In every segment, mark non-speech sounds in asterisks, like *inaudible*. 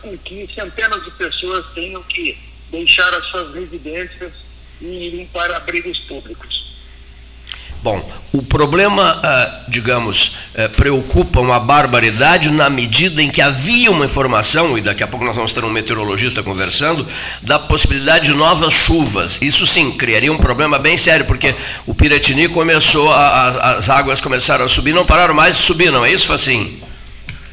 com que centenas de pessoas tenham que deixar as suas residências e irem para abrigos públicos. Bom, o problema, ah, digamos, eh, preocupa uma barbaridade na medida em que havia uma informação, e daqui a pouco nós vamos ter um meteorologista conversando, da possibilidade de novas chuvas. Isso sim, criaria um problema bem sério, porque o Piratini começou, a, a, as águas começaram a subir, não pararam mais de subir, não é isso, assim?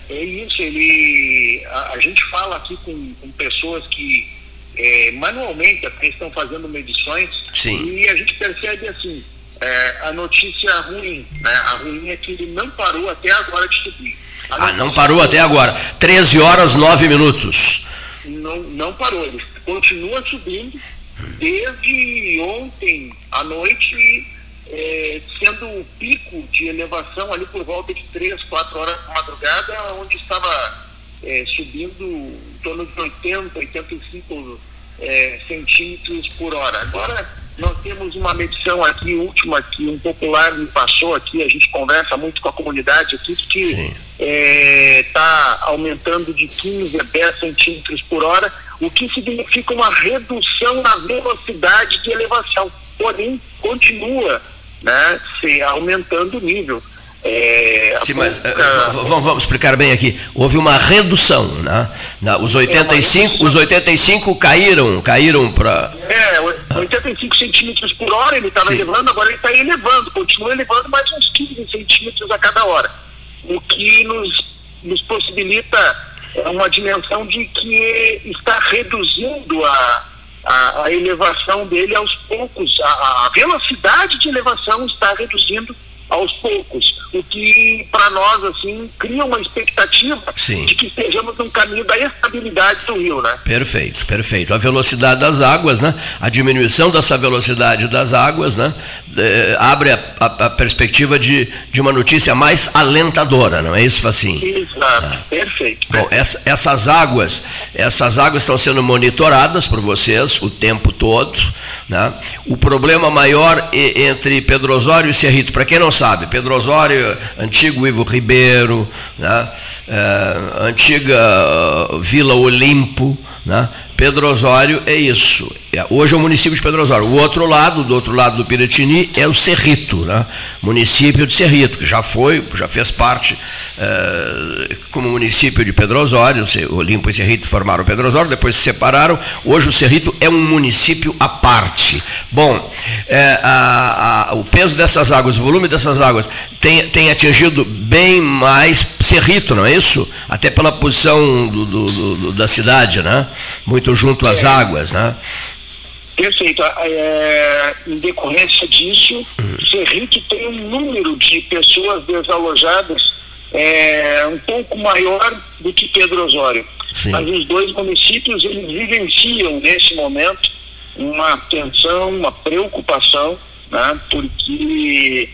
É isso, ele, a, a gente fala aqui com, com pessoas que é, manualmente até estão fazendo medições, Sim. e a gente percebe assim, é, a notícia ruim, né? A ruim é que ele não parou até agora de subir. A ah, não parou até agora. 13 horas 9 minutos. Não, não parou, ele continua subindo desde ontem à noite, é, sendo o pico de elevação ali por volta de 3, 4 horas da madrugada, onde estava é, subindo em torno de 80, 85 é, centímetros por hora. Agora nós temos uma medição aqui, última, que um popular me passou aqui, a gente conversa muito com a comunidade aqui, que está é, tá aumentando de 15 a 10 centímetros por hora, o que significa uma redução na velocidade de elevação. Porém, continua né, se aumentando o nível. É, Sim, mas pouca... Eh, vamos, vamos, explicar bem aqui. Houve uma redução, né? os 85, é os 85 caíram, caíram para. É, 85 centímetros por hora ele estava elevando, agora ele está elevando, continua elevando mais uns 15 centímetros a cada hora. O que nos, nos possibilita uma dimensão de que está reduzindo a, a, a elevação dele aos poucos. A, a velocidade de elevação está reduzindo aos poucos, o que para nós assim cria uma expectativa Sim. de que estejamos no caminho da estabilidade do rio, né? Perfeito, perfeito. A velocidade das águas, né? A diminuição dessa velocidade das águas, né? É, abre a, a, a, perspectiva de, de uma notícia mais alentadora, não é isso, assim? Exato, ah. perfeito. Bom, essa, essas águas, essas águas estão sendo monitoradas por vocês o tempo todo, né? O problema maior entre Pedro Osório e Cerrito, para quem não sabe, Pedro Osório, antigo Ivo Ribeiro, né? é, antiga Vila Olimpo, né? Pedro Osório é isso. É, hoje é o município de Pedro Osório. O outro lado, do outro lado do Piratini, é o Cerrito, né? município de Cerrito, que já foi, já fez parte é, como município de Pedro Osório. Olimpo e Cerrito formaram Pedro Osório, depois se separaram. Hoje o Cerrito é um município à parte. Bom, é, a, a, o peso dessas águas, o volume dessas águas, tem, tem atingido bem mais Cerrito, não é isso? Até pela posição do, do, do, da cidade, né? Muito junto às águas, né? Perfeito. É, em decorrência disso, hum. Cerrito tem um número de pessoas desalojadas é, um pouco maior do que Pedro Osório. Sim. Mas os dois municípios eles vivenciam nesse momento uma tensão, uma preocupação, né, porque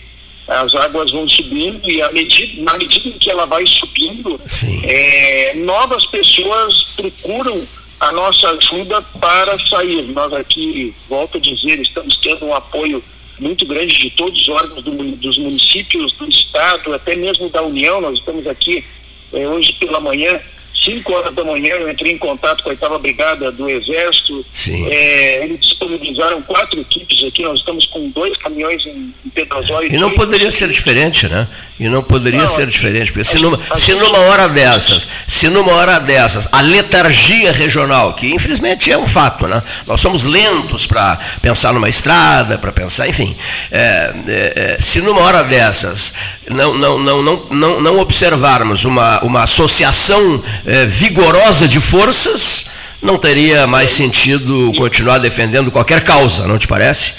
as águas vão subindo e medida, na medida em que ela vai subindo, é, novas pessoas procuram a nossa ajuda para sair. Nós aqui, volto a dizer, estamos tendo um apoio muito grande de todos os órgãos do, dos municípios, do Estado, até mesmo da União. Nós estamos aqui é, hoje pela manhã 5 horas da manhã eu entrei em contato com a oitava brigada do Exército. É, eles disponibilizaram quatro equipes aqui, nós estamos com dois caminhões em, em E não poderia ser diferente, né? E não poderia não, ser diferente, porque se numa, se numa hora dessas, se numa hora dessas, a letargia regional, que infelizmente é um fato, né? Nós somos lentos para pensar numa estrada, para pensar, enfim, é, é, é, se numa hora dessas não, não, não, não, não, não observarmos uma, uma associação é, vigorosa de forças, não teria mais sentido continuar defendendo qualquer causa, não te parece?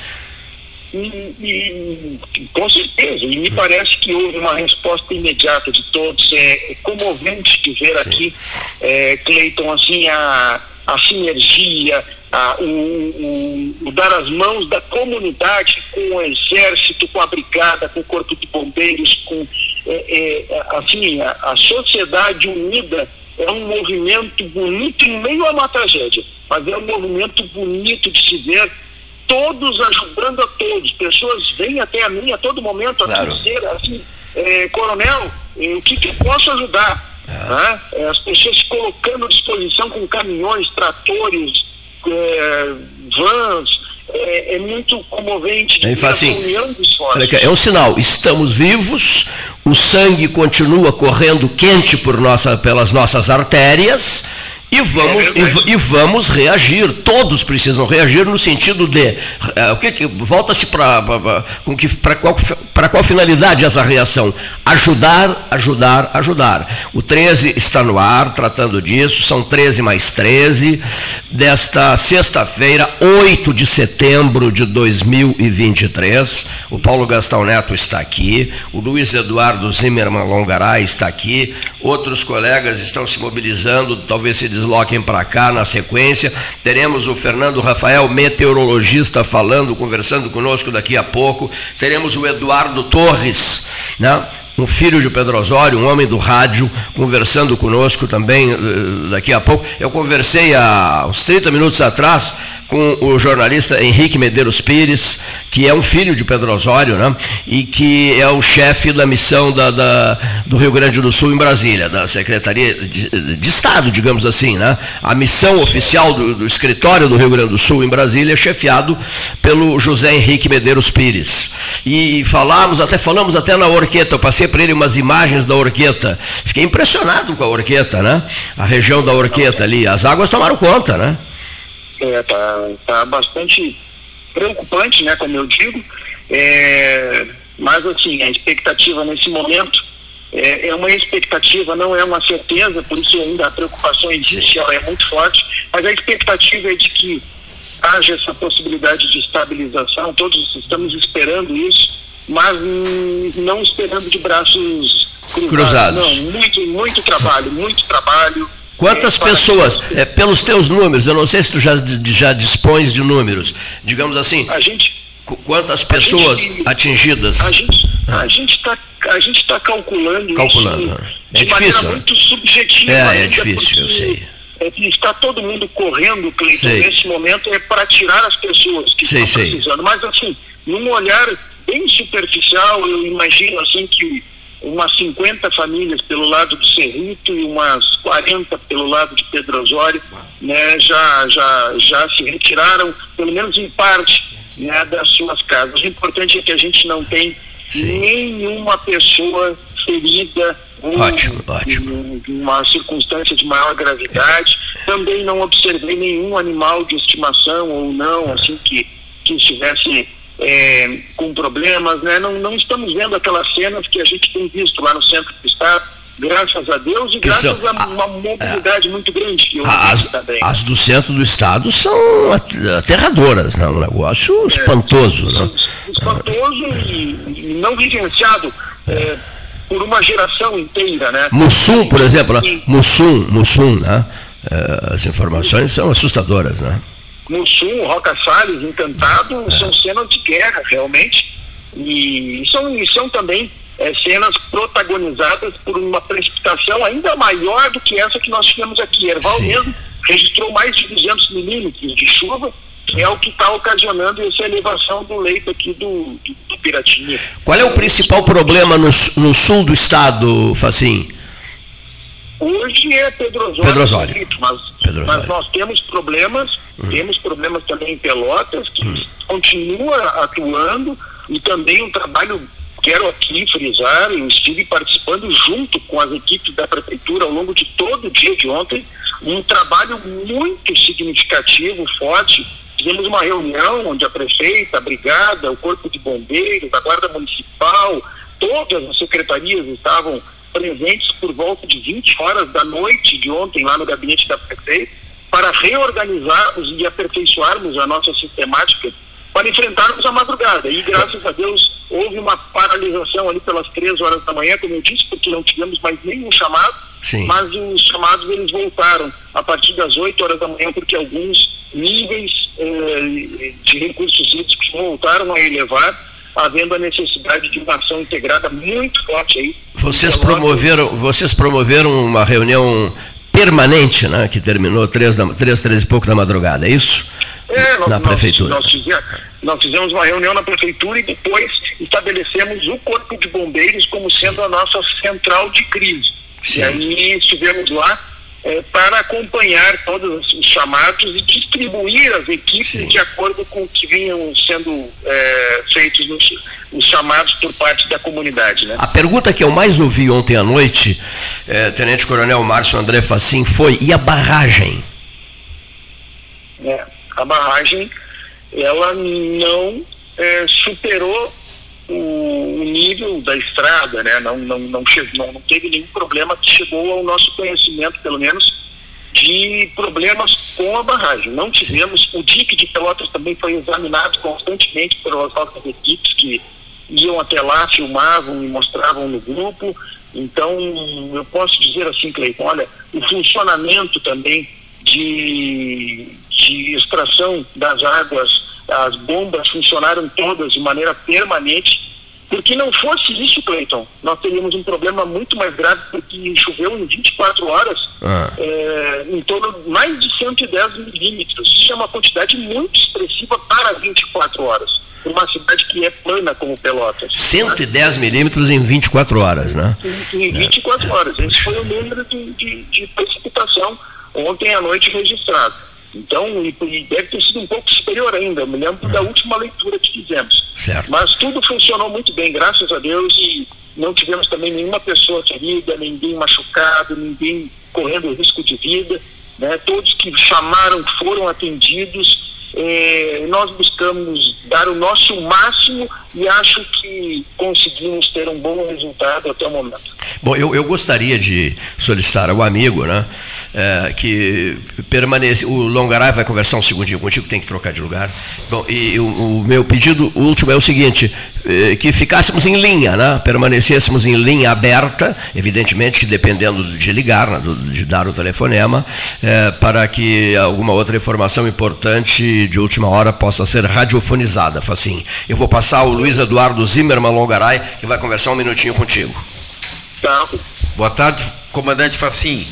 E, e, com certeza, e me parece que houve uma resposta imediata de todos. É, é comovente de ver aqui, é, Cleiton, assim, a, a sinergia, a, o, o, o, dar as mãos da comunidade com o exército, com a brigada, com o corpo de bombeiros, com é, é, assim, a, a sociedade unida é um movimento bonito em meio a uma tragédia, mas é um movimento bonito de se ver todos ajudando a todos. Pessoas vêm até a mim a todo momento a claro. dizer assim, é, coronel, eh, o que, que eu posso ajudar? É. Né? É, as pessoas se colocando à disposição com caminhões, tratores, é, vans, é, é, muito comovente de ver assim, É um sinal, estamos vivos, o sangue continua correndo quente por nossa, pelas nossas artérias, e vamos, é e, e, vamos reagir, todos precisam reagir no sentido de. Uh, o que, que Volta-se para qual, qual finalidade essa reação? Ajudar, ajudar, ajudar. O 13 está no ar tratando disso, são 13 mais 13, desta sexta-feira, 8 de setembro de 2023. O Paulo Gastão Neto está aqui, o Luiz Eduardo Zimmermann Longaray está aqui, outros colegas estão se mobilizando, talvez se desloquem para cá na sequência. Teremos o Fernando Rafael, meteorologista, falando, conversando conosco daqui a pouco. Teremos o Eduardo Torres, né? um filho de Pedro Osório, um homem do rádio, conversando conosco também eh, daqui a pouco. Eu conversei há uns 30 minutos atrás com o jornalista Henrique Medeiros Pires, que é um filho de Pedro Osório, né? e que é o chefe da missão da, da, do Rio Grande do Sul em Brasília, da Secretaria de, de Estado, digamos assim. Né? A missão oficial do, do, escritório do Rio Grande do Sul em Brasília é chefiado pelo José Henrique Medeiros Pires. E falamos, até falamos até na Orqueta, eu passei para ele umas imagens da Orqueta. Fiquei impressionado com a Orqueta, né? A região da Orqueta ali. As águas tomaram conta, né? É, tá, tá bastante preocupante, né, como eu digo. É, mas, assim, a expectativa nesse momento é, é, uma expectativa, não é uma certeza, por isso ainda a preocupação existe, ela é muito forte, mas a expectativa é de que haja essa possibilidade de estabilização, todos estamos esperando isso, mas não esperando de braços cruzados. cruzados. Não, muito, muito trabalho, muito trabalho. Quantas pessoas, é, pelos teus números, eu não sei se tu já, já dispões de números, digamos assim, a gente, quantas pessoas gente, atingidas? A gente a gente está a gente está calculando, calculando. Isso é de difícil, maneira muito subjetiva. É, é difícil, eu sei. É está todo mundo correndo, Cleiton, nesse momento é para tirar as pessoas que sei, estão precisando. Sei. Mas assim, num olhar bem superficial, eu imagino assim que umas 50 famílias pelo lado do Cerrito e umas 40 pelo lado de Pedro Osório, né, já, já, já se retiraram, pelo menos em parte, né, das suas casas. O importante é que a gente não tem Sim. nenhuma pessoa ferida ótimo, ótimo. em uma circunstância de maior gravidade. Também não observei nenhum animal de estimação ou não, assim, que, que estivesse é, com problemas, né? Não, não estamos vendo aquelas cenas que a gente tem visto lá no centro do estado, graças a Deus e que graças são, a uma mobilidade é, muito grande que as, também. As do centro do estado são aterradoras, né? um negócio é, espantoso. Né? Espantoso e, e, não vivenciado é, por uma geração inteira. Né? Mussum, por exemplo, né? Mussum, Mussum, né? É, as informações são assustadoras, né? Mussum, Roca Salles, Encantado, são cenas de guerra, realmente, e são, e são também é, cenas protagonizadas por uma precipitação ainda maior do que essa que nós tivemos aqui. Erval Sim. mesmo registrou mais de 200 milímetros de chuva, que é o que está ocasionando essa elevação do leito aqui do, do, do Piratinha. Qual é o principal problema no, no sul do estado, Facim? Hoje é Pedro Osório, Pedro Osório. Mas, Pedro Osório. mas nós temos problemas, uhum. temos problemas também em Pelotas, que uhum. continua atuando, e também um trabalho, quero aqui frisar, eu estive participando junto com as equipes da prefeitura ao longo de todo o dia de ontem, um trabalho muito significativo, forte. Fizemos uma reunião onde a prefeita, a brigada, o corpo de bombeiros, a guarda municipal, todas as secretarias estavam presentes por volta de 20 horas da noite de ontem lá no gabinete da prefeita para reorganizarmos e aperfeiçoarmos a nossa sistemática para enfrentarmos a madrugada. E graças a Deus houve uma paralisação ali pelas três horas da manhã, como eu disse, porque não tivemos mais nenhum chamado, Sim. mas os chamados eles voltaram a partir das 8 horas da manhã, porque alguns níveis eh, de recursos hídricos voltaram a elevar havendo a necessidade de uma ação integrada muito forte aí. Vocês promoveram, vocês promoveram uma reunião permanente, né, que terminou três, da, três, três e pouco da madrugada, é isso? É, nós, na prefeitura. Nós, nós, fizemos, nós fizemos uma reunião na prefeitura e depois estabelecemos o corpo de bombeiros como sendo a nossa central de crise. Sim. E aí estivemos lá é, para acompanhar todos os chamados e distribuir as equipes Sim. de acordo com o que vinham sendo é, feitos nos, os chamados por parte da comunidade. Né? A pergunta que eu mais ouvi ontem à noite, é, Tenente Coronel Márcio André Facim, foi: e a barragem? É, a barragem, ela não é, superou o, o, nível da estrada, né? Não, não, não, chegou, não teve nenhum problema que chegou ao nosso conhecimento, pelo menos, de problemas com a barragem. Não tivemos, o DIC de Pelotas também foi examinado constantemente pelas nossas equipes que iam até lá, filmavam e mostravam no grupo. Então, eu posso dizer assim, Cleiton, olha, o funcionamento também de, de extração das águas as bombas funcionaram todas de maneira permanente. Porque não fosse isso, Cleiton, nós teríamos um problema muito mais grave, porque choveu em 24 horas, ah. é, em torno de mais de 110 milímetros. Isso é uma quantidade muito expressiva para 24 horas. Uma cidade que é plana como Pelotas. 110 milímetros em 24 horas, né? Em, em 24 é. horas. Esse foi o número de, de, de precipitação ontem à noite registrado. Então, e, e, deve ter sido um pouco superior ainda. Eu me lembro da última leitura que fizemos. Certo. Mas tudo funcionou muito bem, graças a Deus, e não tivemos também nenhuma pessoa ferida, ninguém machucado, ninguém correndo risco de vida. Né? Todos que chamaram foram atendidos. É, nós buscamos dar o nosso máximo e acho que conseguimos ter um bom resultado até o momento. Bom, eu, eu gostaria de solicitar ao amigo né, é, que permaneça. O Longaray vai conversar um segundinho contigo, tem que trocar de lugar. Bom, e o, o meu pedido último é o seguinte: que ficássemos em linha, né, permanecêssemos em linha aberta, evidentemente que dependendo de ligar, né, de dar o telefonema, é, para que alguma outra informação importante de última hora possa ser radiofonizada. Assim, eu vou passar o Luiz Eduardo Zimmermann Longaray, que vai conversar um minutinho contigo. Tá. Boa tarde, comandante Facim.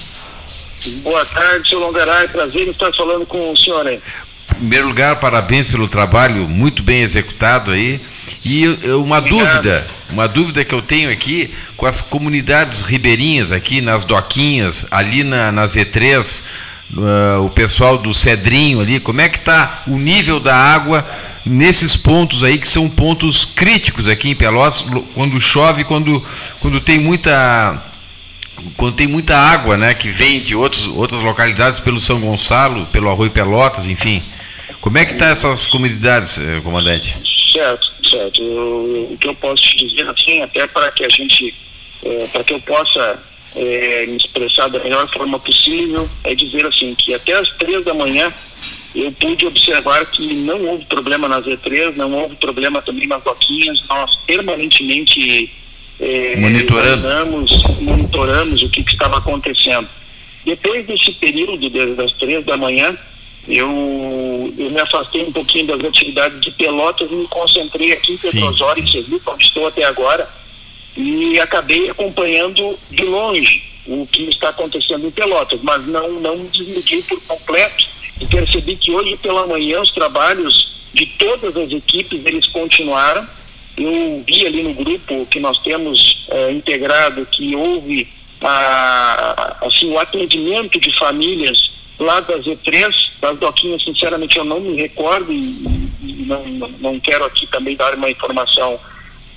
Boa tarde, seu Longaray. Prazer em estar falando com o senhor aí. Em primeiro lugar, parabéns pelo trabalho muito bem executado aí. E uma Obrigado. dúvida, uma dúvida que eu tenho aqui com as comunidades ribeirinhas aqui nas doquinhas, ali na, na Z3, uh, o pessoal do Cedrinho ali, como é que está o nível da água nesses pontos aí que são pontos críticos aqui em Pelotas, quando chove, quando, quando tem muita quando tem muita água, né, que vem de outros, outras localidades pelo São Gonçalo, pelo Arroio Pelotas, enfim. Como é que está essas comunidades, eh, comandante? Certo, certo. Eu, o que eu posso te dizer assim, até para que a gente, é, para que eu possa é, me expressar da melhor forma possível, é dizer assim que até as três da manhã eu pude observar que não houve problema nas E3, não houve problema também nas doquinhas, nós permanentemente é, monitoramos, monitoramos o que, que, estava acontecendo. Depois desse período, desde as três da manhã, eu, eu me afastei um pouquinho das atividades de Pelotas e me concentrei aqui em Petrosório, em Sergipe, onde estou até agora, e acabei acompanhando de longe o que está acontecendo em Pelotas, mas não, não me desliguei por completo e percebi que hoje pela manhã os trabalhos de todas as equipes eles continuaram. Eu vi ali no grupo que nós temos é, integrado que houve a, assim, o atendimento de famílias lá da Z3, das doquinhas, sinceramente eu não me recordo e, e não, não quero aqui também dar uma informação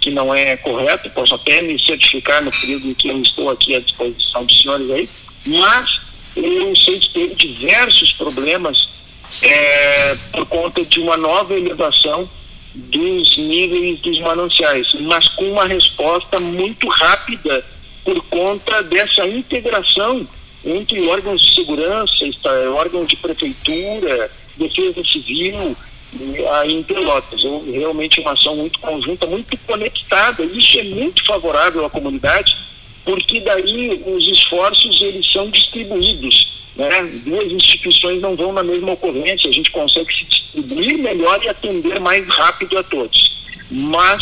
que não é correta, posso até me certificar no período em que eu estou aqui à disposição dos senhores aí, mas eu sei que teve diversos problemas é, por conta de uma nova elevação dos níveis dos mananciais, mas com uma resposta muito rápida por conta dessa integração entre órgãos de segurança, órgãos de prefeitura, defesa civil, aí em Pelotas. Realmente uma ação muito conjunta, muito conectada. Isso é muito favorável à comunidade porque daí os esforços eles são distribuídos. Né? Duas instituições não vão na mesma ocorrência, a gente consegue se distribuir melhor e atender mais rápido a todos. Mas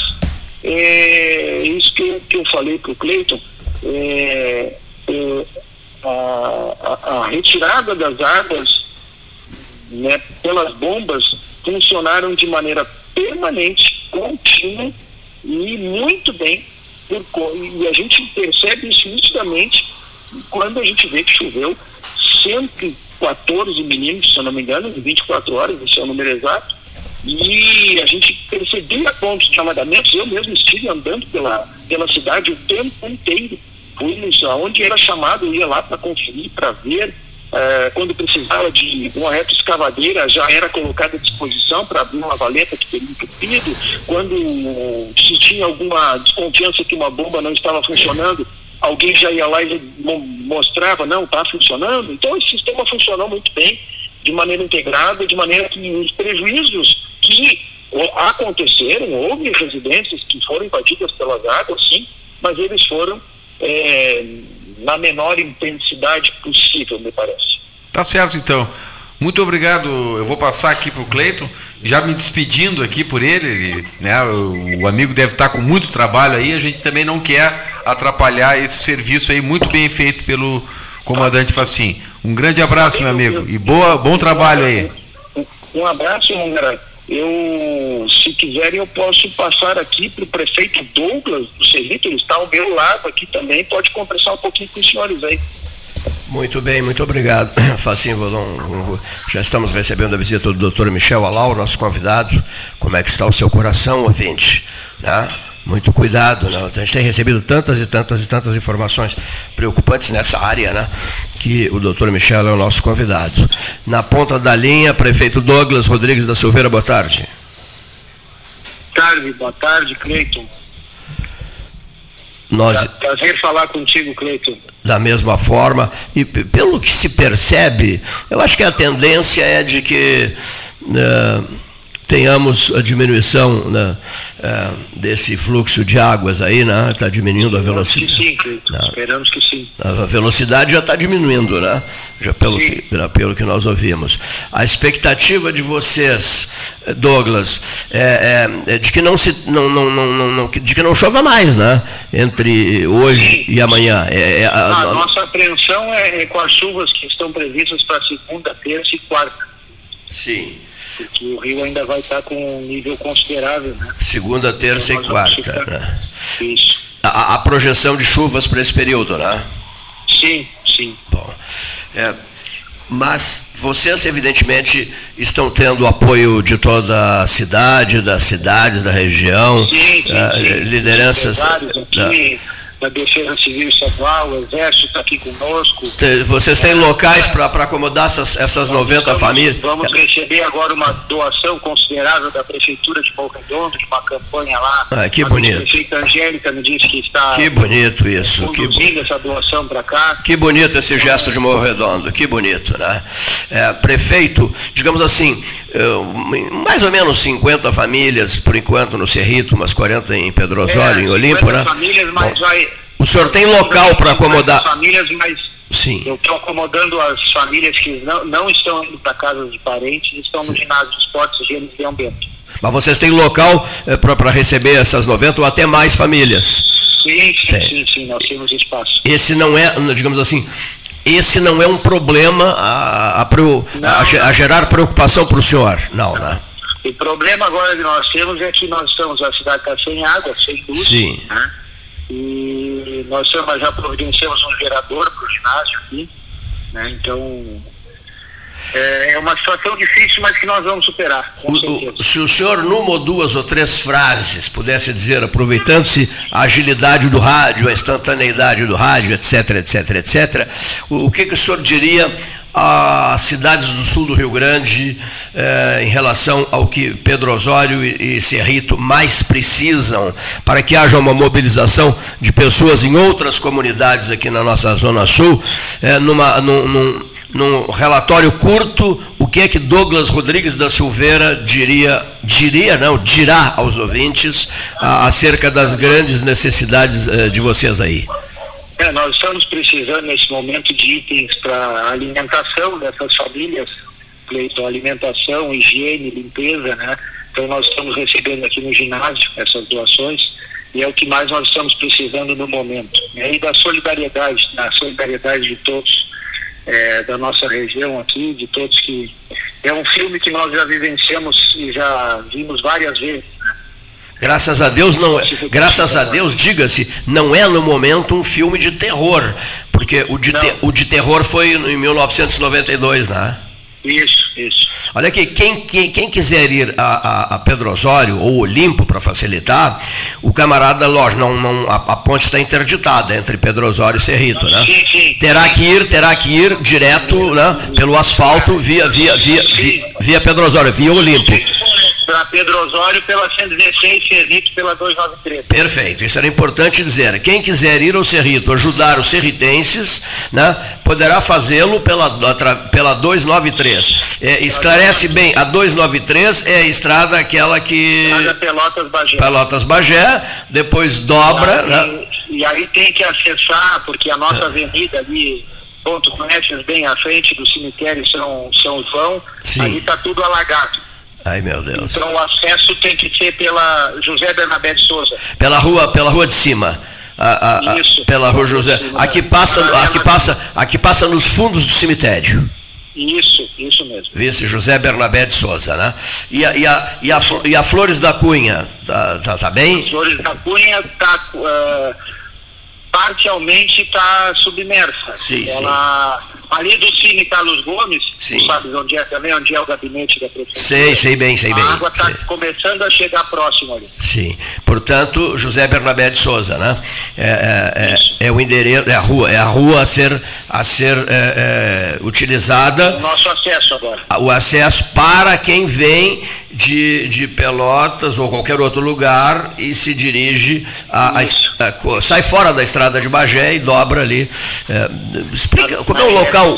é, isso que eu, que eu falei para o Cleiton, é, é, a, a, retirada das águas né, pelas bombas funcionaram de maneira permanente, contínua e muito bem por, e a gente percebe isso nitidamente quando a gente vê que choveu 114 milímetros, se eu não me engano, em 24 horas, esse é o número exato, e a gente percebia pontos de alagamentos, eu mesmo estive andando pela, pela cidade o tempo inteiro, fui aonde era chamado, ia lá para conferir, para ver, é, quando precisava de uma reta escavadeira, já era colocada à disposição para abrir uma valeta que teria entupido. Quando se tinha alguma desconfiança que uma bomba não estava funcionando, alguém já ia lá e mostrava, não, está funcionando. Então, esse sistema funcionou muito bem, de maneira integrada, de maneira que os prejuízos que aconteceram, houve residências que foram invadidas pelas águas, sim, mas eles foram é, na menor intensidade possível, me parece. Tá certo, então. Muito obrigado. Eu vou passar aqui para o Cleiton, já me despedindo aqui por ele. né, o, amigo deve estar com muito trabalho aí. A gente também não quer atrapalhar esse serviço aí muito bem feito pelo comandante Facim. Um grande abraço, meu amigo, e boa, bom trabalho aí. Um abraço, Mangara. Eu, se quiserem, eu posso passar aqui para o prefeito Douglas do Cerrito, ele está ao meu lado aqui também, pode conversar um pouquinho com os senhores aí. Muito bem, muito obrigado. *coughs* Facinho, já estamos recebendo a visita do Dr. Michel Alau, nosso convidado. Como é que está o seu coração, ouvinte? Né? Muito cuidado, né? a gente tem recebido tantas e tantas e tantas informações preocupantes nessa área, né? que o doutor Michel é o nosso convidado. Na ponta da linha, prefeito Douglas Rodrigues da Silveira, boa tarde. Tarde, boa tarde, Cleiton. Nós... Prazer falar contigo, Cleiton. Da mesma forma, e pelo que se percebe, eu acho que a tendência é de que. Uh, tenhamos a diminuição né, é, desse fluxo de águas aí, né? Está diminuindo a velocidade. Sim, né? esperamos que sim. A velocidade já está diminuindo, né? Já pelo que, pelo que nós ouvimos. A expectativa de vocês, Douglas, é, é, é de que não se não, não, não, não, de que não chova mais, né? Entre hoje sim. e amanhã. É, é a, a, a, nossa apreensão é com as chuvas que estão previstas para segunda, terça e quarta. Sim porque o rio ainda vai estar com um nível considerável. Né? Segunda, terça então, e quarta. Né? Isso. A, a, projeção de chuvas para esse período, né? Sim, sim. Bom, é, mas vocês, evidentemente, estão tendo apoio de toda a cidade, das cidades da região, sim, sim, uh, sim. lideranças. Aqui, da Defesa Civil Estadual, o Exército está aqui conosco. Vocês têm locais para acomodar essas, essas 90 vamos, famílias? Vamos receber agora uma doação considerável da Prefeitura de Morro Redondo, de uma campanha lá. Ah, que bonito. A prefeita Angélica me disse que está que bonito isso. conduzindo que, essa doação para cá. Que bonito esse gesto de Morro Redondo, que bonito, né? É, prefeito, digamos assim, mais ou menos 50 famílias, por enquanto, no Cerrito, umas 40 em Pedro Osório, é, em Olimpo, né? famílias, mas Bom, vai... O senhor tem local para acomodar... Famílias, mas Sim. eu estou acomodando as famílias que não, não estão indo para casas de parentes, estão no ginásio de esportes Gênesis Leão Bento. Mas vocês têm local é, para receber essas 90 ou até mais famílias? Sim, sim, sim, sim, nós temos espaço. Esse não é, digamos assim, esse não é um problema a, a, a, a gerar preocupação para o senhor, não, né? O problema agora que nós temos é que nós estamos, a cidade está sem água, sem luz, Sim. Né? E nós já providenciamos um gerador para o ginásio aqui, né? Então é, é uma situação difícil, mas que nós vamos superar. O, o, se o senhor, numa ou duas ou três frases, pudesse dizer, aproveitando-se a agilidade do rádio, a instantaneidade do rádio, etc, etc, etc, o, o que, que o senhor diria às cidades do sul do Rio Grande eh, em relação ao que Pedro Osório e, e Cerrito mais precisam para que haja uma mobilização de pessoas em outras comunidades aqui na nossa Zona Sul, eh, numa, num, num num relatório curto, o que é que Douglas Rodrigues da Silveira diria, diria não, dirá aos ouvintes a, acerca das grandes necessidades eh, de vocês aí? É, nós estamos precisando nesse momento de itens para alimentação dessas famílias, Cleiton, alimentação, higiene, limpeza, né? Então nós estamos recebendo aqui no ginásio essas doações e é o que mais nós estamos precisando no momento. E da solidariedade, da solidariedade de todos é, da nossa região aqui, de todos que. É um filme que nós já vivenciamos e já vimos várias vezes. Graças a Deus não é, graças a Deus, diga-se, não é no momento um filme de terror, Porque o de, te, o de terror foi em 1992, né? Isso, isso. Olha aqui, quem, quem, quem quiser ir a, a, a, Pedro Osório ou Olimpo para facilitar, o camarada, lógico, não, não, a, a, ponte está interditada entre Pedro Osório e Cerrito, né? Sim, sim. Terá que ir, terá que ir direto né, pelo asfalto via, via, via, via, via Pedro Osório, via Olimpo para Pedro Osório pela 116, Cerrito pela 293. Perfeito, isso era importante dizer. Quem quiser ir ao Cerrito, ajudar os serritenses, né, poderá fazê-lo pela, pela 293. É, esclarece bem, a 293 é a estrada aquela que. Estrada Pelotas Bagé. Pelotas Bagé, depois dobra. Aí, né? E aí tem que acessar, porque a nossa avenida ali ponto conheces bem à frente do cemitério São, São João, Sim. ali está tudo alagado. Ai, meu Deus. Então o acesso tem que ser pela José Bernabé de Souza. Pela rua, pela rua de cima. A, a, Isso. Pela rua José. Aqui passa, aqui passa, aqui passa nos fundos do cemitério. Isso, isso mesmo. Vice José Bernabé de Souza, né? E a, e a, e a, e a Flores da Cunha, tá, tá, tá bem? Flores da Cunha está uh, parcialmente está submersa. Sim, Ela, sim Ali do Cine Carlos Gomes, Sim. sabe onde é também, onde é o gabinete da prefeitura? Sei, sei bem, sei a bem. A água está começando a chegar próximo ali. Sim. Portanto, José Bernabé de Souza, né? É, é, é, é o endereço, é a rua, é a rua a ser, a ser é, é utilizada. O nosso acesso agora. O acesso para quem vem de, de Pelotas ou qualquer outro lugar e se dirige a, a, a, sai fora da estrada de Bagé e dobra ali. É, explica como é o local,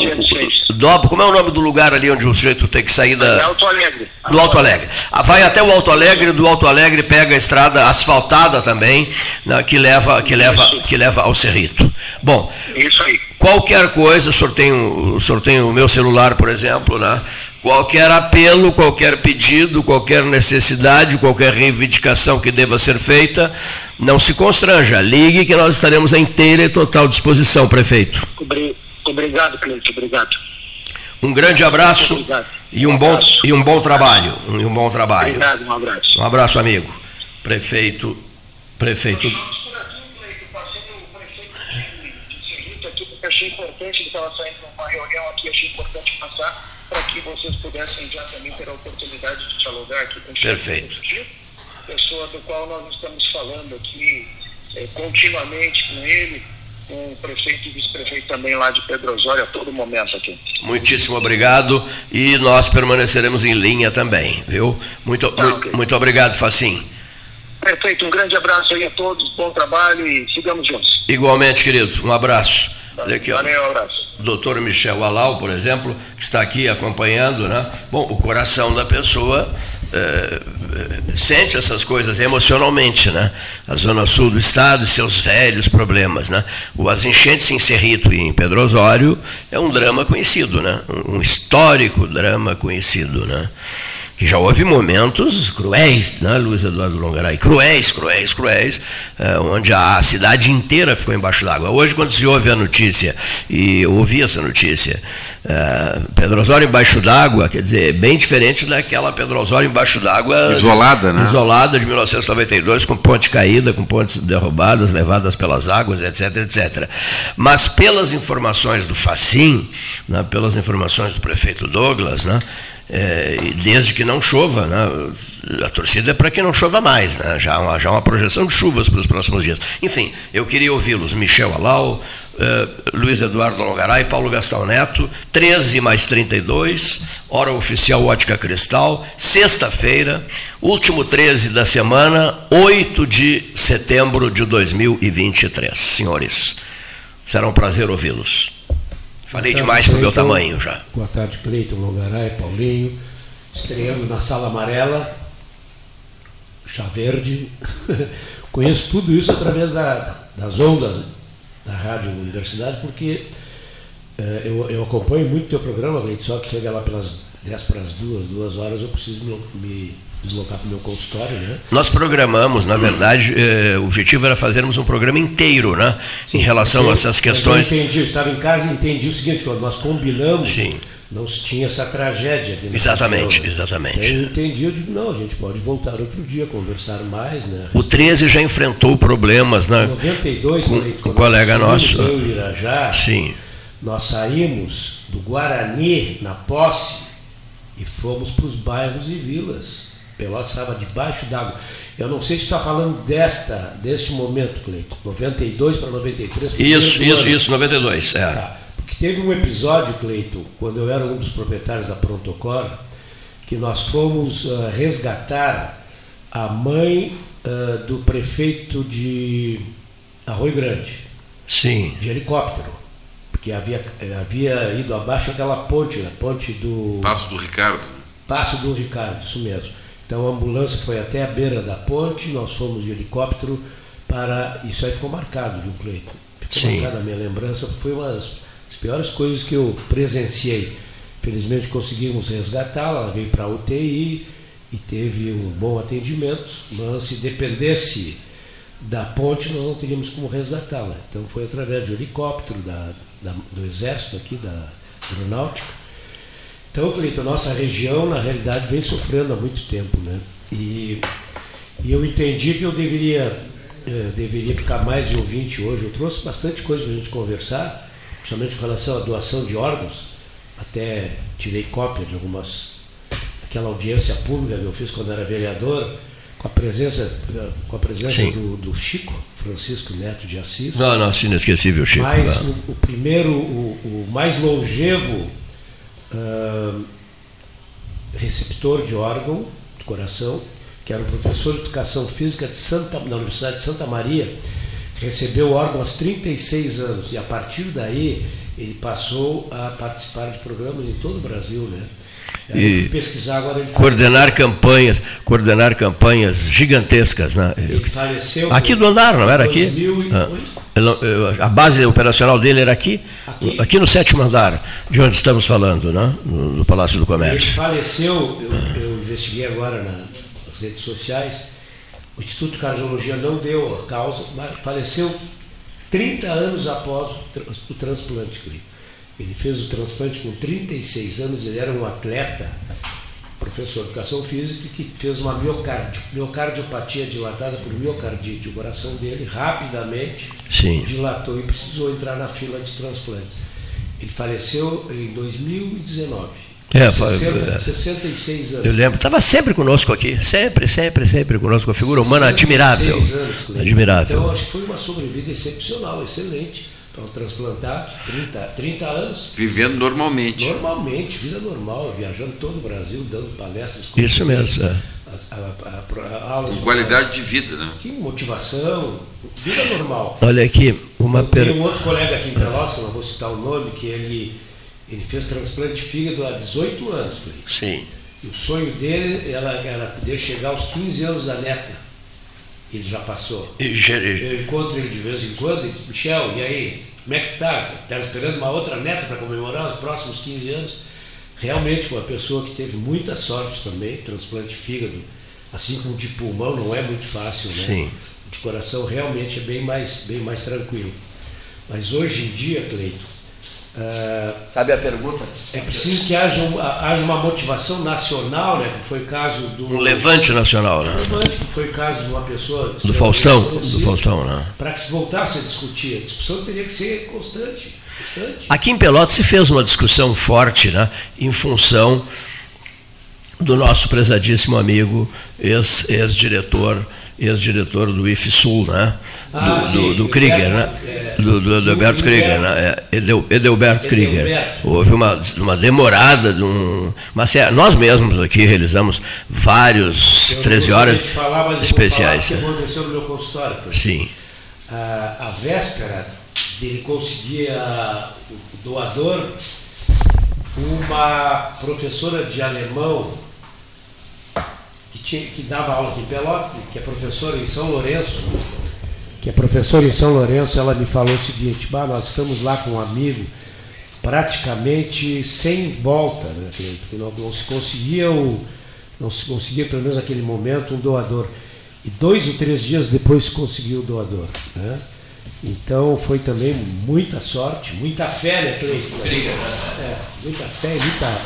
dobra, como é o nome do lugar ali onde o sujeito tem que sair da. É Alto Alegre. Do Alto Alegre. Ah, vai até o Alto Alegre, do Alto Alegre pega a estrada asfaltada também, né, que leva que leva que leva ao Cerrito. Bom. Isso aí. Qualquer coisa, o senhor tem o, senhor tem o meu celular, por exemplo, né? Qualquer apelo, qualquer pedido, qualquer necessidade, qualquer reivindicação que deva ser feita, não se constranja. Ligue que nós estaremos à inteira e total disposição, prefeito. Obrigado, Cleiton. Obrigado. Um grande abraço e um, um bom e um bom trabalho. Um, um bom trabalho. Obrigado, um abraço. Um abraço, amigo. Prefeito, prefeito. Achei importante, ele estava saindo de uma reunião aqui, achei importante passar para que vocês pudessem já também ter a oportunidade de dialogar aqui com o Perfeito. pessoa do qual nós estamos falando aqui é, continuamente com ele, com o prefeito e vice-prefeito também lá de Pedro Osório a todo momento aqui. Muitíssimo obrigado e nós permaneceremos em linha também, viu? Muito, tá, muito, okay. muito obrigado, Facim. Perfeito, um grande abraço aí a todos, bom trabalho e sigamos juntos. Igualmente, querido, um abraço. Olha aqui. Doutor Michel Alau, por exemplo, que está aqui acompanhando, né? Bom, o coração da pessoa é, sente essas coisas emocionalmente, né? A zona sul do estado e seus velhos problemas, né? As enchentes em Cerrito e em Pedro Osório é um drama conhecido, né? Um histórico drama conhecido, né? Que já houve momentos cruéis, né, Luiz Eduardo Longaray? Cruéis, cruéis, cruéis, é, onde a cidade inteira ficou embaixo d'água. Hoje, quando se ouve a notícia, e eu ouvi essa notícia, é, Pedro Osório embaixo d'água, quer dizer, bem diferente daquela Pedro Osório embaixo d'água. Isolada, né? Isolada de 1992, com ponte caída, com pontes derrubadas, levadas pelas águas, etc, etc. Mas pelas informações do Facim, né, pelas informações do prefeito Douglas, né, é, desde que não chova, né? a torcida é para que não chova mais, né? já, uma, já uma projeção de chuvas para os próximos dias. Enfim, eu queria ouvi-los, Michel Alau, eh, Luiz Eduardo Longaray, Paulo Gastão Neto, 13 mais 32, hora oficial Ótica Cristal, sexta-feira, último 13 da semana, 8 de setembro de 2023. Senhores, será um prazer ouvi-los. Falei tarde, demais para o meu tamanho já. Boa tarde, Cleiton, Longaray, Paulinho. Estreando na Sala Amarela, Chá Verde. *laughs* Conheço tudo isso através da, das ondas da Rádio Universidade, porque eh, eu, eu, acompanho muito o teu programa, Cleiton, só que chega lá pelas 10 para as 2, 2 horas, eu preciso me, me deslocar para o meu consultório, né? Nós programamos, na verdade, eh, o objetivo era fazermos um programa inteiro, né? Sim, em relação a essas questões. Eu entendi, eu estava em casa e entendi o seguinte, quando nós combinamos Sim. não se tinha essa tragédia. Exatamente, região, né? exatamente. Eu entendi, eu digo, não, a gente pode voltar outro dia, conversar mais. Né? O 13 já enfrentou problemas, né? Em 92, com, com o colega nosso. Eu Irajá, Sim. nós saímos do Guarani, na posse, e fomos para os bairros e vilas. Pelotas estava debaixo d'água. Eu não sei se está falando desta, deste momento, Cleito. 92 para 93. Isso, isso, ano. isso, 92. É. Tá. Porque teve um episódio, Cleito, quando eu era um dos proprietários da Prontocor, que nós fomos uh, resgatar a mãe uh, do prefeito de Arroio Grande. Sim. De helicóptero. Porque havia, havia ido abaixo aquela ponte, a ponte do. Passo do Ricardo. Passo do Ricardo, isso mesmo. Então a ambulância foi até a beira da ponte, nós fomos de helicóptero para. Isso aí ficou marcado, viu, Cleito? Ficou Sim. marcado na minha lembrança, foi uma das piores coisas que eu presenciei. Felizmente conseguimos resgatá-la, ela veio para a UTI e teve um bom atendimento, mas se dependesse da ponte nós não teríamos como resgatá-la. Então foi através de helicóptero da, da, do Exército aqui, da Aeronáutica então, Cleiton, nossa região, na realidade, vem sofrendo há muito tempo. Né? E, e eu entendi que eu deveria, eh, deveria ficar mais de ouvinte hoje. Eu trouxe bastante coisa para a gente conversar, principalmente com relação à doação de órgãos. Até tirei cópia de algumas. aquela audiência pública que eu fiz quando era vereador, com a presença, com a presença do, do, Chico, Francisco Neto de Assis. Não, não, inesquecível, Chico. Mas o, o, primeiro, o, o mais longevo receptor de órgão de coração, que era um professor de educação física de Santa, da Universidade de Santa Maria, recebeu órgão aos 36 anos e a partir daí ele passou a participar de programas em todo o Brasil, né? e pesquisar agora ele coordenar faleceu. campanhas, coordenar campanhas gigantescas, né? Ele faleceu aqui do andar, não era aqui? Ah, a base operacional dele era aqui, aqui, aqui, no sétimo andar, de onde estamos falando, né? no, no Palácio do Comércio. Ele faleceu, eu, eu investiguei agora nas redes sociais, o Instituto de Cardiologia não deu a causa, mas faleceu 30 anos após o transplante clínico. Ele fez o transplante com 36 anos, ele era um atleta, professor de educação física, que fez uma miocardio, miocardiopatia dilatada por miocardite. O coração dele rapidamente Sim. dilatou e precisou entrar na fila de transplantes. Ele faleceu em 2019. É, 60, 66 anos. Eu lembro, estava sempre conosco aqui, sempre, sempre, sempre conosco, uma figura humana admirável. Anos, admirável. Então, acho que foi uma sobrevida excepcional, excelente para um transplantado, 30, 30 anos. Vivendo normalmente. Normalmente, vida normal, viajando todo o Brasil, dando palestras. Isso mesmo. É. A, a, a, Com qualidade de vida, né? Que motivação, vida normal. Olha aqui, uma pergunta. Tem um outro colega aqui em Pelotas, que eu não vou citar o nome, que ele, ele fez transplante de fígado há 18 anos. Sim. E o sonho dele era, era poder chegar aos 15 anos da neta ele já passou. E, eu encontro ele de vez em quando e diz, Michel, e aí, como é que tá? Está esperando uma outra neta para comemorar os próximos 15 anos? Realmente foi uma pessoa que teve muita sorte também, transplante de fígado, assim como de pulmão não é muito fácil, né? Sim. De coração realmente é bem mais, bem mais tranquilo. Mas hoje em dia, Cleito, Uh, Sabe a pergunta? É preciso que haja, haja uma motivação nacional, né? Que foi o caso do. Um levante nacional, né? Um levante, que foi o caso de uma pessoa. Do Faustão, do Faustão, né? Para que se voltasse a discutir. A discussão teria que ser constante, constante. Aqui em Pelotas se fez uma discussão forte, né? Em função do nosso prezadíssimo amigo, ex-diretor. Ex ex-diretor do IFSUL, né? Ah, do, sim, do, do Krieger, né? É, do, do, Edelberto Krieger, né? É, Edel, Edelberto Krieger. Houve uma, uma demorada, de um, uma, nós mesmos aqui realizamos vários eu 13 horas falar, especiais. Eu vou falar que aconteceu no meu consultório. Sim. A, a véspera dele conseguir a, o doador, uma professora de alemão tinha, que dava aula aqui em Pelotas, que é professora em São Lourenço, que é professora em São Lourenço, ela me falou o seguinte, bah, nós estamos lá com um amigo praticamente sem volta, né, porque não, não, se conseguia o, não se conseguia pelo menos naquele momento um doador. E dois ou três dias depois se conseguiu o doador. Né? Então foi também muita sorte, muita fé, né, Cleiton? Briga, né? É, muita fé muita.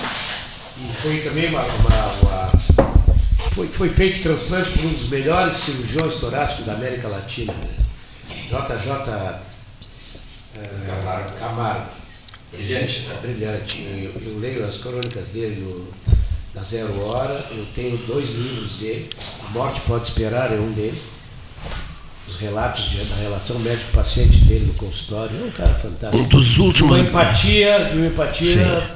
E foi também uma. uma, uma foi, foi feito transplante por um dos melhores cirurgiões torácicos da América Latina, né? JJ é, Camargo. Camargo. Brilhante, né? Brilhante. Eu, eu, leio as crônicas dele no, na Zero Hora, eu tenho dois livros dele, A Morte Pode Esperar é um deles os relatos de, da relação médico-paciente dele no consultório. É um cara fantástico. Um dos últimos. De uma empatia, de uma empatia Sim.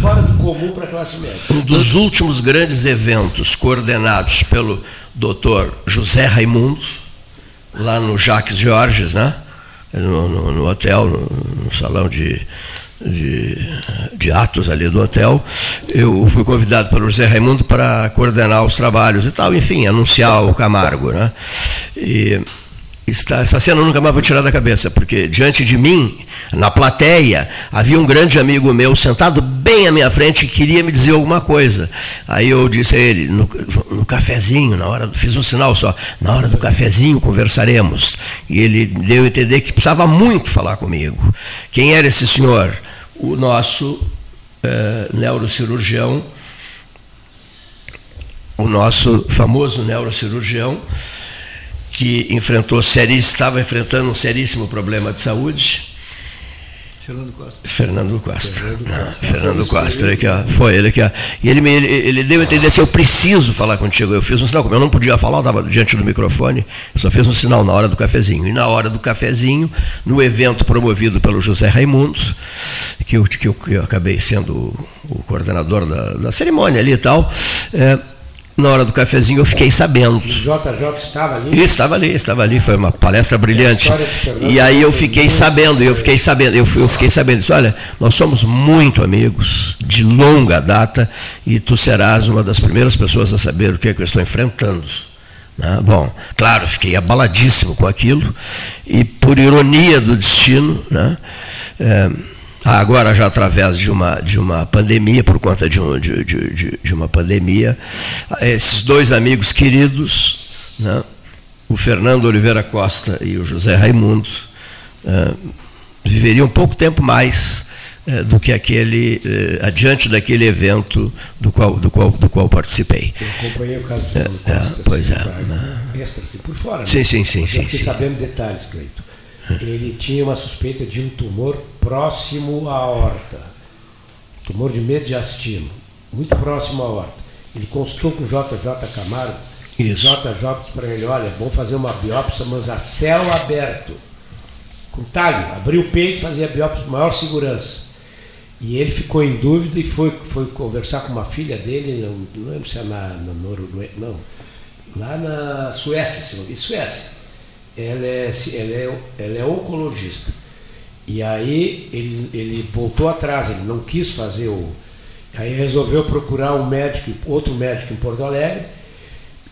Fora do comum para a classe médica. Um dos últimos grandes eventos coordenados pelo doutor José Raimundo, lá no Jacques Georges, né? no, no, no hotel, no, no salão de, de, de, atos ali do hotel, eu fui convidado pelo José Raimundo para coordenar os trabalhos e tal, enfim, anunciar o Camargo. Né? E Está, essa cena eu nunca mais vou tirar da cabeça, porque diante de mim, na plateia, havia um grande amigo meu sentado bem à minha frente que queria me dizer alguma coisa. Aí eu disse a ele, no, no cafezinho, na hora, fiz um sinal só, na hora do cafezinho conversaremos. E ele deu a entender que precisava muito falar comigo. Quem era esse senhor? O nosso é, neurocirurgião, o nosso famoso neurocirurgião, que enfrentou estava enfrentando um seríssimo problema de saúde. Fernando Costa. Fernando Costa. Fernando Costa. Não, Fernando Costa, ele que, foi ele que. E ele, ele, ele deu a entender assim, eu preciso falar contigo. Eu fiz um sinal, como eu não podia falar, eu estava diante do microfone, eu só fiz um sinal na hora do cafezinho. E na hora do cafezinho, no evento promovido pelo José Raimundo, que eu, que eu, que eu acabei sendo o, o coordenador da, da, cerimônia ali e tal. É, na hora do cafezinho eu fiquei sabendo. O JJ estava ali? Estava ali, estava ali, foi uma palestra brilhante. E aí eu fiquei sabendo, eu fiquei sabendo, eu, eu fiquei sabendo, disse, olha, nós somos muito amigos, de longa data, e tu serás uma das primeiras pessoas a saber o que, é que eu estou enfrentando. Né? Bom, claro, fiquei abaladíssimo com aquilo, e por ironia do destino, né? É, agora já através de uma, de uma pandemia, por conta de, um, de, de, de uma pandemia, esses dois amigos queridos, né, o Fernando Oliveira Costa e o José Raimundo, uh, viveriam pouco tempo mais uh, do que aquele, uh, adiante daquele evento do qual, do qual, do qual participei. Eu acompanhei o caso do Fernando Costa. É, pois assim, é. Né? Extra, por fora. Né? Sim, sim, sim. sim, fiquei sim. sabendo detalhes, Cleito ele tinha uma suspeita de um tumor próximo à aorta, tumor de mediastino, muito próximo à aorta. Ele consultou com o JJ Camargo, Isso. o JJ disse para ele, olha, vamos fazer uma biópsia, mas a céu aberto, com talho, abriu o peito e fazia a biópsia com maior segurança. E ele ficou em dúvida e foi, foi conversar com uma filha dele, não, não lembro se é na, na Noruega, não, lá na Suécia, Suécia ela é, ela é, ela é oncologista. E aí ele, ele voltou atrás, ele não quis fazer o. Aí resolveu procurar um médico, outro médico em Porto Alegre.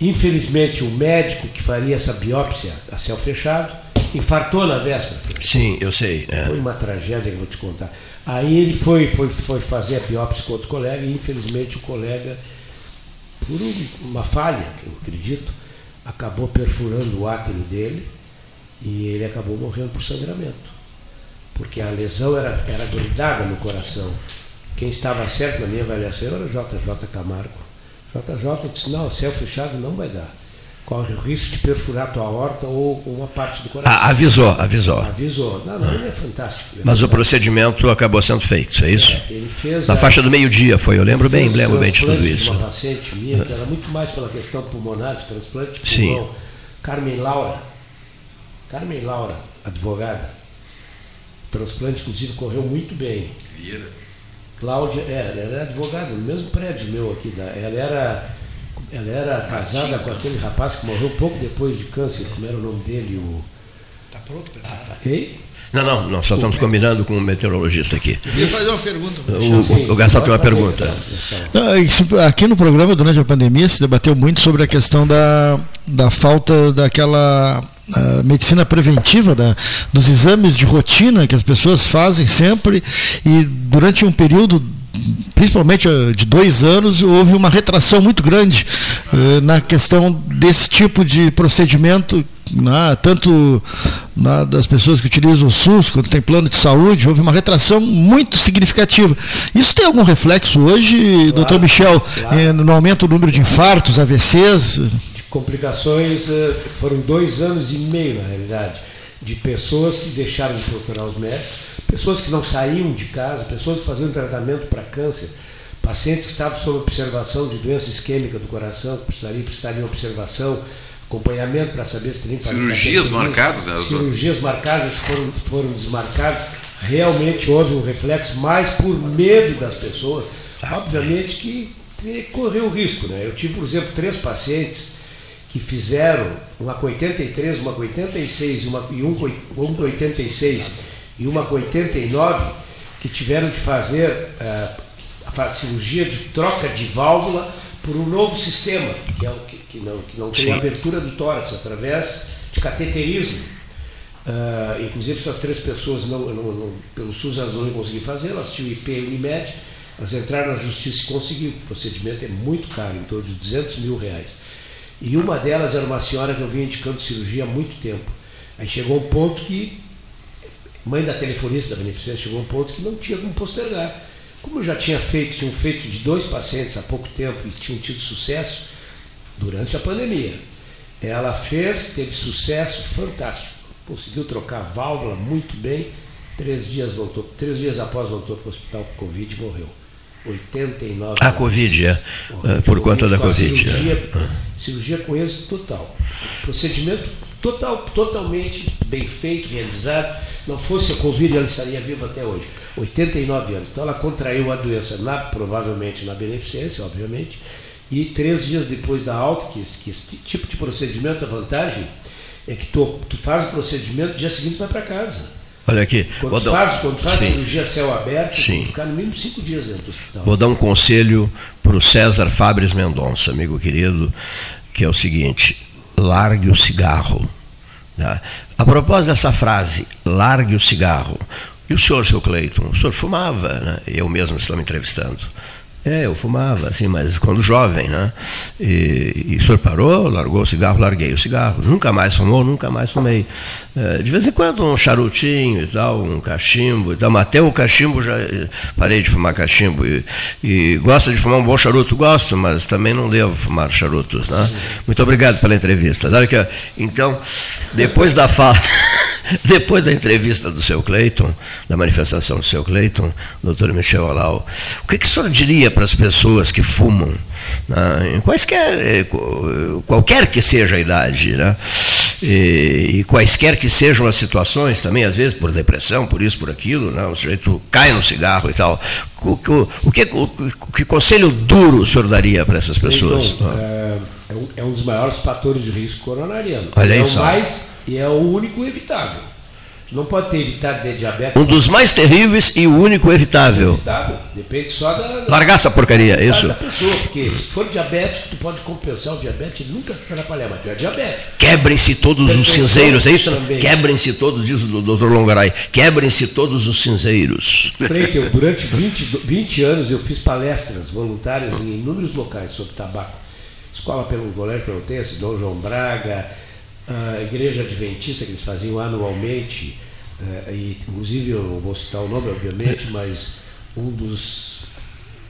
Infelizmente, o médico que faria essa biópsia a céu fechado infartou na véspera. Sim, eu sei. É. Foi uma tragédia que eu vou te contar. Aí ele foi, foi, foi fazer a biópsia com outro colega e infelizmente o colega, por uma falha, eu acredito, acabou perfurando o átrio dele e ele acabou morrendo por sangramento. Porque a lesão era, era grudada no coração. Quem estava certo na minha avaliação era o JJ Camargo. JJ disse, não, céu fechado não vai dar. Corre o risco de perfurar tua horta ou uma parte do coração. Ah, avisou, avisou. Avisou. Não, não, ele é fantástico. Ele é Mas fantástico. o procedimento acabou sendo feito, é isso? É, ele fez Na a, faixa do meio-dia foi, eu lembro bem, lembro bem de tudo de isso. uma paciente minha, que era muito mais pela questão pulmonar, de transplante de Sim. pulmão. Carmen Laura. Carmen Laura, advogada. O transplante, inclusive, correu muito bem. Vira. Cláudia, é, ela era advogada no mesmo prédio meu aqui. Da, ela era, ela era casada com aquele rapaz que morreu pouco depois de câncer, como era o nome dele? O, Está pronto, Pedro? Ei? Não, não, não, só estamos combinando com o meteorologista aqui. Eu queria fazer uma pergunta. O, o, o Gassal tem uma fazer, pergunta. Não, isso- Aqui no programa, durante a pandemia, se debateu muito sobre a questão da, da falta daquela ah, medicina preventiva, da, dos exames de rotina que as pessoas fazem sempre, e durante um período, principalmente ah, de dois anos, houve uma retração muito grande eh, na questão desse tipo de procedimento né, tanto né, das pessoas que utilizam o SUS quanto tem plano de saúde, houve uma retração muito significativa. Isso tem algum reflexo hoje, claro, doutor Michel, claro. eh, no aumento do número de infartos, AVCs? De complicações, eh, foram dois anos e meio, na realidade, de pessoas que deixaram de procurar os médicos, pessoas que não saíam de casa, pessoas que faziam tratamento para câncer, pacientes que estavam sob observação de doença isquêmica do coração, que precisariam, precisariam observação, acompanhamento para saber se teriam Cirurgias marcadas, né? Cirurgias marcadas foram, foram desmarcadas. Realmente houve um reflexo mais por medo das pessoas. Obviamente que, que correu risco. Né? Eu tive, por exemplo, três pacientes que fizeram uma com 83, uma com 86 uma, e um um com 86 e uma com 89 que tiveram de fazer uh, a cirurgia de troca de válvula por um novo sistema, que, é o que, que não, que não tem Sim. abertura do tórax, através de cateterismo. Uh, inclusive, essas três pessoas, não, não, não, pelo SUS, elas não conseguiram fazer, elas tinham IP e Unimed, elas entraram na justiça e conseguiram. O procedimento é muito caro, em torno de 200 mil reais. E uma delas era uma senhora que eu vinha indicando cirurgia há muito tempo. Aí chegou um ponto que, mãe da telefonista da beneficência, chegou um ponto que não tinha como postergar. Como eu já tinha feito, tinham feito de dois pacientes há pouco tempo e tinham tido sucesso durante a pandemia. Ela fez, teve sucesso fantástico. Conseguiu trocar a válvula muito bem. Três dias voltou, três dias após voltou para o hospital com Covid e morreu. 89 A Covid, é. Morreu, por conta da Covid. Cirurgia, é. cirurgia com êxito total. Procedimento total, totalmente bem feito, realizado. Não fosse a Covid, ela estaria viva até hoje. 89 anos. Então ela contraiu a doença, na, provavelmente na beneficência, obviamente, e três dias depois da alta, que, que esse tipo de procedimento, a vantagem é que tu, tu faz o procedimento, dia seguinte vai para casa. Olha aqui. Quando Vou faz, quando faz cirurgia céu aberto, Sim. ficar no mínimo cinco dias dentro do hospital. Vou dar um conselho para o César Fabres Mendonça, amigo querido, que é o seguinte: largue o cigarro. Tá? A propósito dessa frase, largue o cigarro. E o senhor, seu Cleiton? O senhor fumava, né? Eu mesmo estou me entrevistando. É, eu fumava, assim, mas quando jovem, né? E, e o senhor parou, largou o cigarro, larguei o cigarro. Nunca mais fumou, nunca mais fumei. É, de vez em quando um charutinho e tal, um cachimbo e tal, mas até o cachimbo já eh, parei de fumar cachimbo. E, e gosta de fumar um bom charuto? Gosto, mas também não devo fumar charutos, né? Muito obrigado pela entrevista. Então, depois da fala. *laughs* Depois da entrevista do seu Cleiton, da manifestação do seu Cleiton, doutor Michel Alau, o que, que o senhor diria para as pessoas que fumam, né, quaisquer, eh, qualquer que seja a idade, né, e, e, quaisquer que sejam as situações também, às vezes por depressão, por isso, por aquilo, né, o sujeito cai no cigarro e tal. O, o, o que, o, que conselho duro o senhor daria para essas pessoas? Então, é, é, um, dos maiores fatores de risco coronariano. Olha é o mais e é o único evitável. Não pode ter evitado de diabetes. Um dos mais terríveis e o único evitável. Evitável. Depende só da. Largar essa porcaria, é isso. Da pessoa, porque se for diabético, tu pode compensar o diabetes, ele nunca vai atrapalhar, mas tu é diabético. Quebrem-se todos os cinzeiros, é isso? Quebrem-se todos, diz o doutor Longaray, quebrem-se todos os cinzeiros. Cleiton, durante *laughs* 20, 20 anos eu fiz palestras voluntárias em inúmeros locais sobre tabaco. Escola pelo Colégio Pelotense, Dom João Braga, a Igreja Adventista, que eles faziam anualmente, eh, e inclusive eu não vou citar o nome, obviamente, *laughs* mas um dos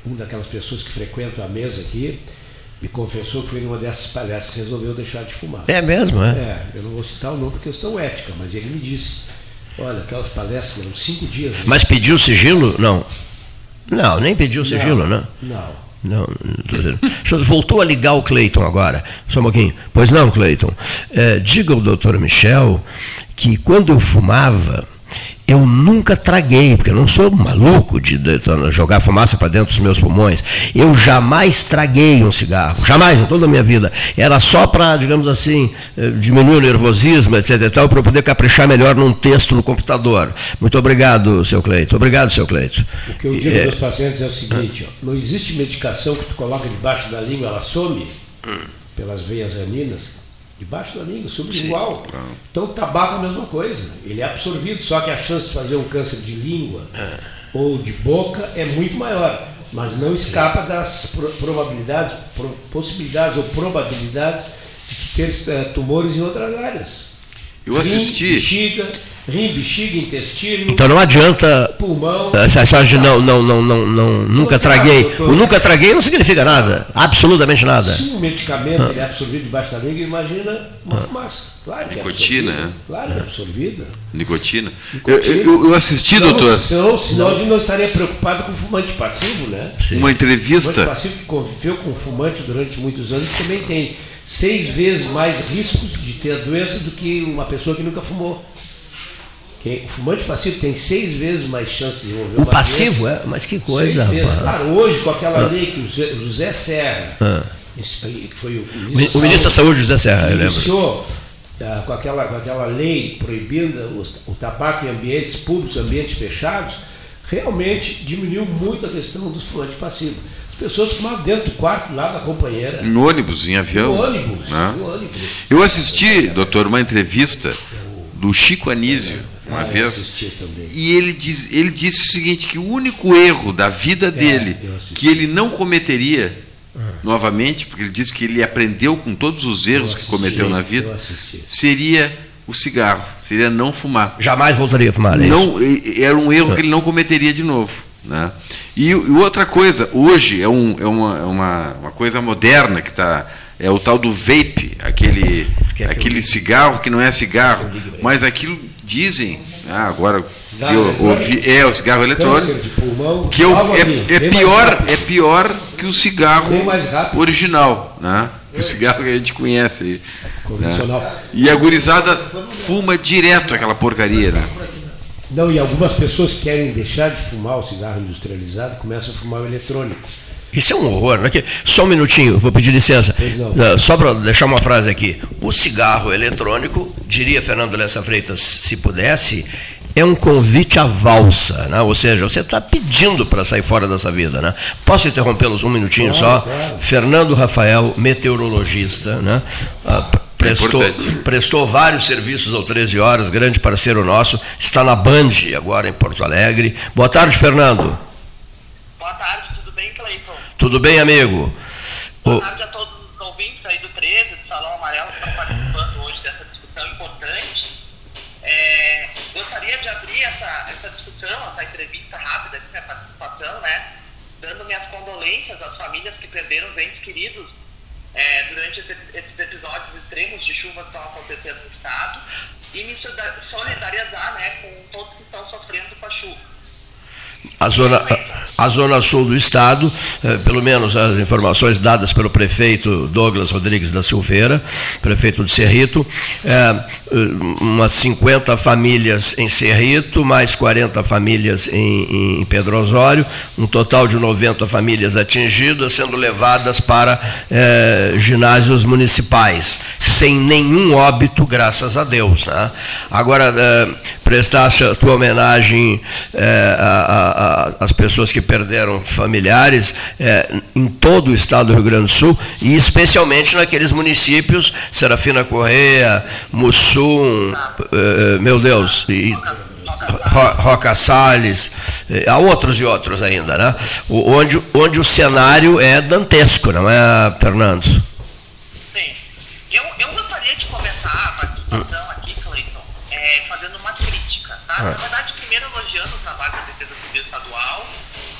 um daquelas pessoas que frequentam a mesa aqui me confessou que foi numa dessas palestras que resolveu deixar de fumar. É mesmo, é? É, eu não vou citar o nome por questão ética, mas ele me disse, olha, aquelas palestras eram cinco dias. Mas pediu sigilo? Não. Não, nem pediu sigilo, não. Né? Não. Não, não voltou a ligar o Cleiton agora. Só um pouquinho. Pois não, Cleiton. É, diga ao doutor Michel que quando eu fumava, eu nunca traguei, porque eu não sou maluco de, jogar fumaça para dentro dos meus pulmões. Eu jamais traguei um cigarro, jamais, em toda a minha vida. Era só para, digamos assim, eh, diminuir o nervosismo, etc. para eu poder caprichar melhor num texto no computador. Muito obrigado, seu Cleito. Obrigado, seu Cleito. O que eu digo é, aos pacientes é o seguinte: ó, não existe medicação que tu coloca debaixo da língua, ela some hum. pelas veias raninas debaixo da língua, sublingual. Sim. Então o tabaco é a mesma coisa. Ele é absorvido, só que a chance de fazer um câncer de língua é. ou de boca é muito maior. Mas não escapa das probabilidades, possibilidades ou probabilidades de ter uh, tumores em outras áreas. Eu assisti. Rim, bexiga, rim, bexiga, intestino, Então não adianta. pulmão. Essa história de não, não, não, não, não, nunca traguei. O nunca traguei não significa nada. Absolutamente nada. Se um medicamento ele é absorvido debaixo da língua, imagina uma fumaça. Claro que é Nicotina, né? Claro que é absorvida. Nicotina. Eu, eu- eu assisti, Senão- doutor, Senão, senão a gente não estaria preocupado com o fumante passivo, né? uma O fumante entrevista. passivo que conviveu com fumante durante muitos anos também tem seis vezes mais riscos de ter a doença do que uma pessoa que nunca fumou. Quem, o fumante passivo tem seis vezes mais chance de desenvolver O uma passivo, doença. é? Mas que Seis coisa. Claro, hoje com aquela lei que o José, José Serra, Ah. foi o O mi- O ministro da Saúde, José Serra, eu lembro. iniciou ah, com, aquela, com aquela lei proibindo os- o tabaco em ambientes públicos, ambientes fechados, realmente diminuiu muito a questão dos fumantes passivos. As pessoas fumavam dentro do quarto, lá da companheira, No ônibus, em avião. no ônibus, né? no ônibus. Eu assisti, doutor, uma entrevista do Chico Anísio, uma Ah, vez. assisti. E ele, diz, ele disse o seguinte, que o único erro da vida dele, É, assisti. que ele não cometeria novamente, porque ele disse que ele aprendeu com todos os erros Eu que assisti, cometeu na vida, assisti. seria o cigarro, seria não fumar. Jamais voltaria a fumar. é isso? Não, era um erro que ele não cometeria de novo. Né? E, e outra coisa, hoje é, um, é uma, é uma, uma coisa moderna que está. É o tal do vape, aquele, Que é aquele aquele- cigarro que não é cigarro, mas aquilo dizem, ah, agora Cigarro eu ouvi, é o cigarro eletrônico, pulmão, que é, algo é- assim, é pior, é pior que o cigarro original, né? O cigarro que a gente conhece né? E a gurizada fuma direto aquela porcaria, né? Não, e algumas pessoas querem deixar de fumar o cigarro industrializado começam a fumar o eletrônico. Isso é um horror. Não é que... Só um minutinho, vou pedir licença. Não. Só para deixar uma frase aqui. O cigarro eletrônico, diria Fernando Lessa Freitas, se pudesse, é um convite à valsa. Né? Ou seja, você está pedindo para sair fora dessa vida. Né? Posso interrompê-los um minutinho Claro, só? claro. Fernando Rafael, meteorologista, né? Ah, prestou, importante. prestou vários serviços ao 13 horas, grande parceiro nosso, está na Band agora em Porto Alegre. Boa tarde, Fernando. Boa tarde, tudo bem, amigo? Boa tarde a todos os ouvintes aí do 13, do Salão Amarelo, que estão participando hoje dessa discussão importante. É, gostaria de abrir essa, essa discussão, essa entrevista rápida, aqui, minha participação, né? Dando minhas condolências às famílias que perderam entes queridos é, durante esse- esses episódios extremos de chuva que estão acontecendo no estado e me solida- solidarizar né, com todos que estão sofrendo com a chuva. A zona, a zona sul do estado, eh, pelo menos as informações dadas pelo prefeito Douglas Rodrigues da Silveira, prefeito de Cerrito, eh, eh, umas 50 famílias em Cerrito, mais 40 famílias em, em Pedro Osório, um total de 90 famílias atingidas, sendo levadas para eh, ginásios municipais, sem nenhum óbito, graças a Deus. né? Agora, eh, prestasse a tua homenagem a- a- a- às pessoas que perderam familiares eh, em todo o estado do Rio Grande do Sul e especialmente naqueles municípios, Serafina Correia, Mussum, eh, meu Deus, e Ro- Roca Salles, eh, há outros e outros ainda, né? Onde, onde o cenário é dantesco, não é, Fernando? Sim. Eu, eu gostaria de começar a participação aqui, Cleiton, é, fazendo uma crítica, tá? Na verdade, primeiro elogiando o trabalho da Defesa Estadual,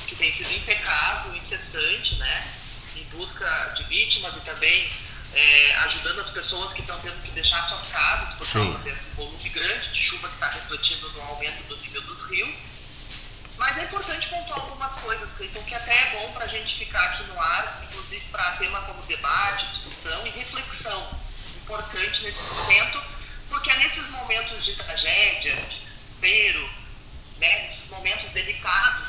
que tem sido impecável, incessante, né? Em busca de vítimas e também é, ajudando as pessoas que estão tendo que deixar suas casas por causa desse volume grande de chuva que está refletindo no aumento do nível dos rios. Mas é importante pontuar algumas coisas, Cleiton, que até é bom para a gente ficar aqui no ar, inclusive para tema como debate, discussão e reflexão. Importante nesse momento, porque é nesses momentos de tragédia, de desespero, né, momentos delicados,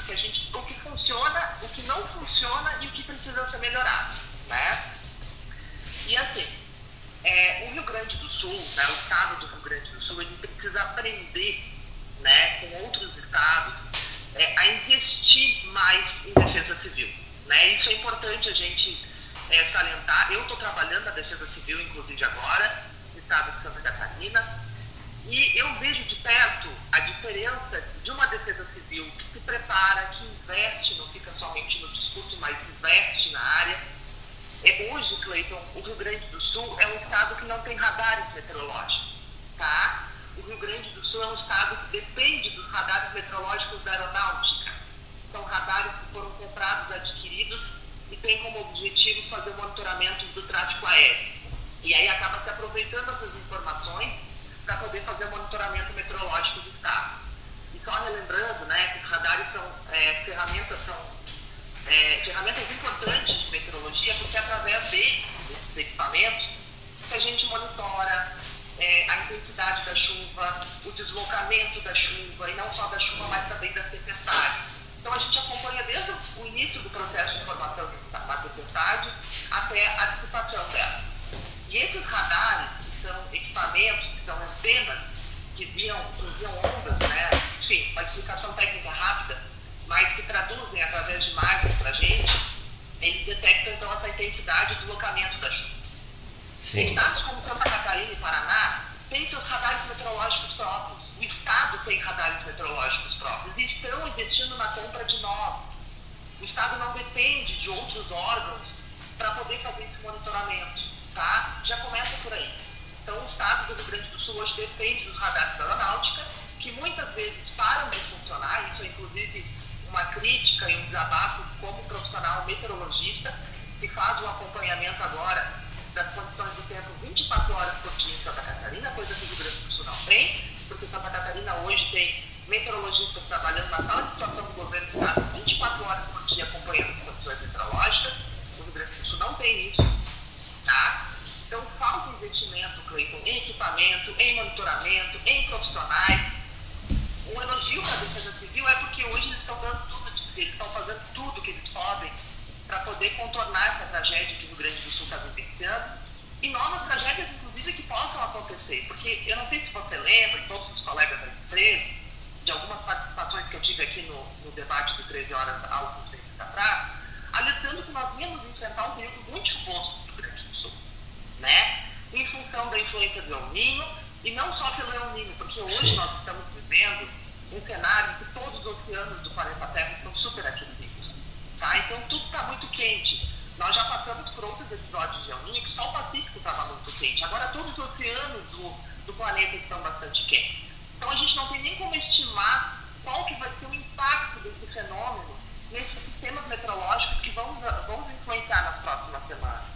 Sim. nós estamos vivendo um cenário que todos os oceanos do planeta Terra estão super aquecidos, tá? Então tudo está muito quente. Nós já passamos por outros episódios de El que só o Pacífico estava muito quente. Agora todos os oceanos do, do planeta estão bastante quentes. Então a gente não tem nem como estimar qual que vai ser o impacto desse fenômeno nesses sistemas meteorológicos que vão, vão influenciar nas próximas semanas.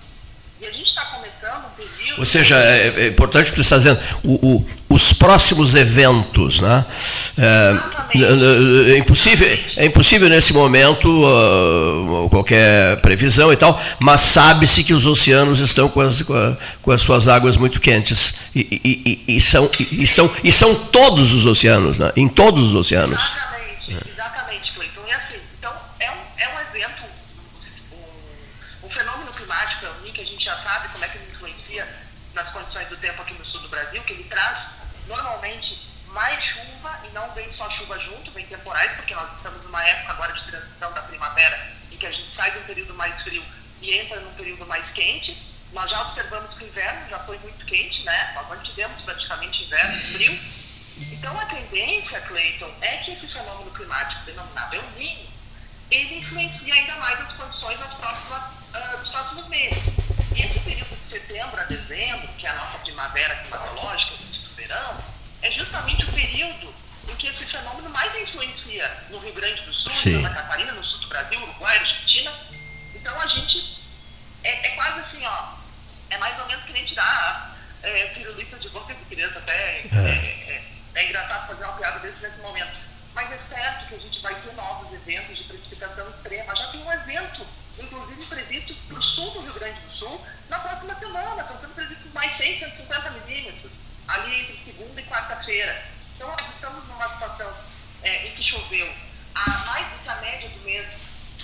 E a gente está começando um período. Ou seja, é, é importante o que você está dizendo, o, o, os próximos eventos, né? É, é, impossível, é impossível nesse momento uh, qualquer previsão e tal, mas sabe-se que os oceanos estão com as, com, a, com as suas águas muito quentes. E, e, e, e, são, e, são, e são todos os oceanos, né? em todos os oceanos. Exatamente. que ele traz normalmente mais chuva e não vem só chuva junto, vem temporais, porque nós estamos numa época agora de transição da primavera em que a gente sai de um período mais frio e entra num período mais quente. Nós já observamos que o inverno já foi muito quente, né? Nós tivemos praticamente inverno frio. Então a tendência, Cleiton, é que esse fenômeno climático denominado El Niño, ele influencia ainda mais as condições nas próximas, uh, nos próximos meses. E esse período de setembro a dezembro, que é a nossa primavera climatológica, o verão, é justamente o período em que esse fenômeno mais influencia no Rio Grande do Sul, Sim. na Catarina, no sul do Brasil, Uruguai, Argentina. Então a gente é, é, quase assim, ó, é mais ou menos que nem tirar é, pirulita de boca de criança, até é, é. é, é engraçado fazer uma piada desse nesse momento. Mas é certo que a gente vai ter novos eventos de precipitação extrema. Já tem um evento, inclusive previsto para o sul do Rio Grande do Sul, na próxima semana. Estão sendo previstos mais 6, 150 milímetros, ali entre segunda e quarta-feira. Então, nós estamos numa situação é, em que choveu a mais do que a média do mês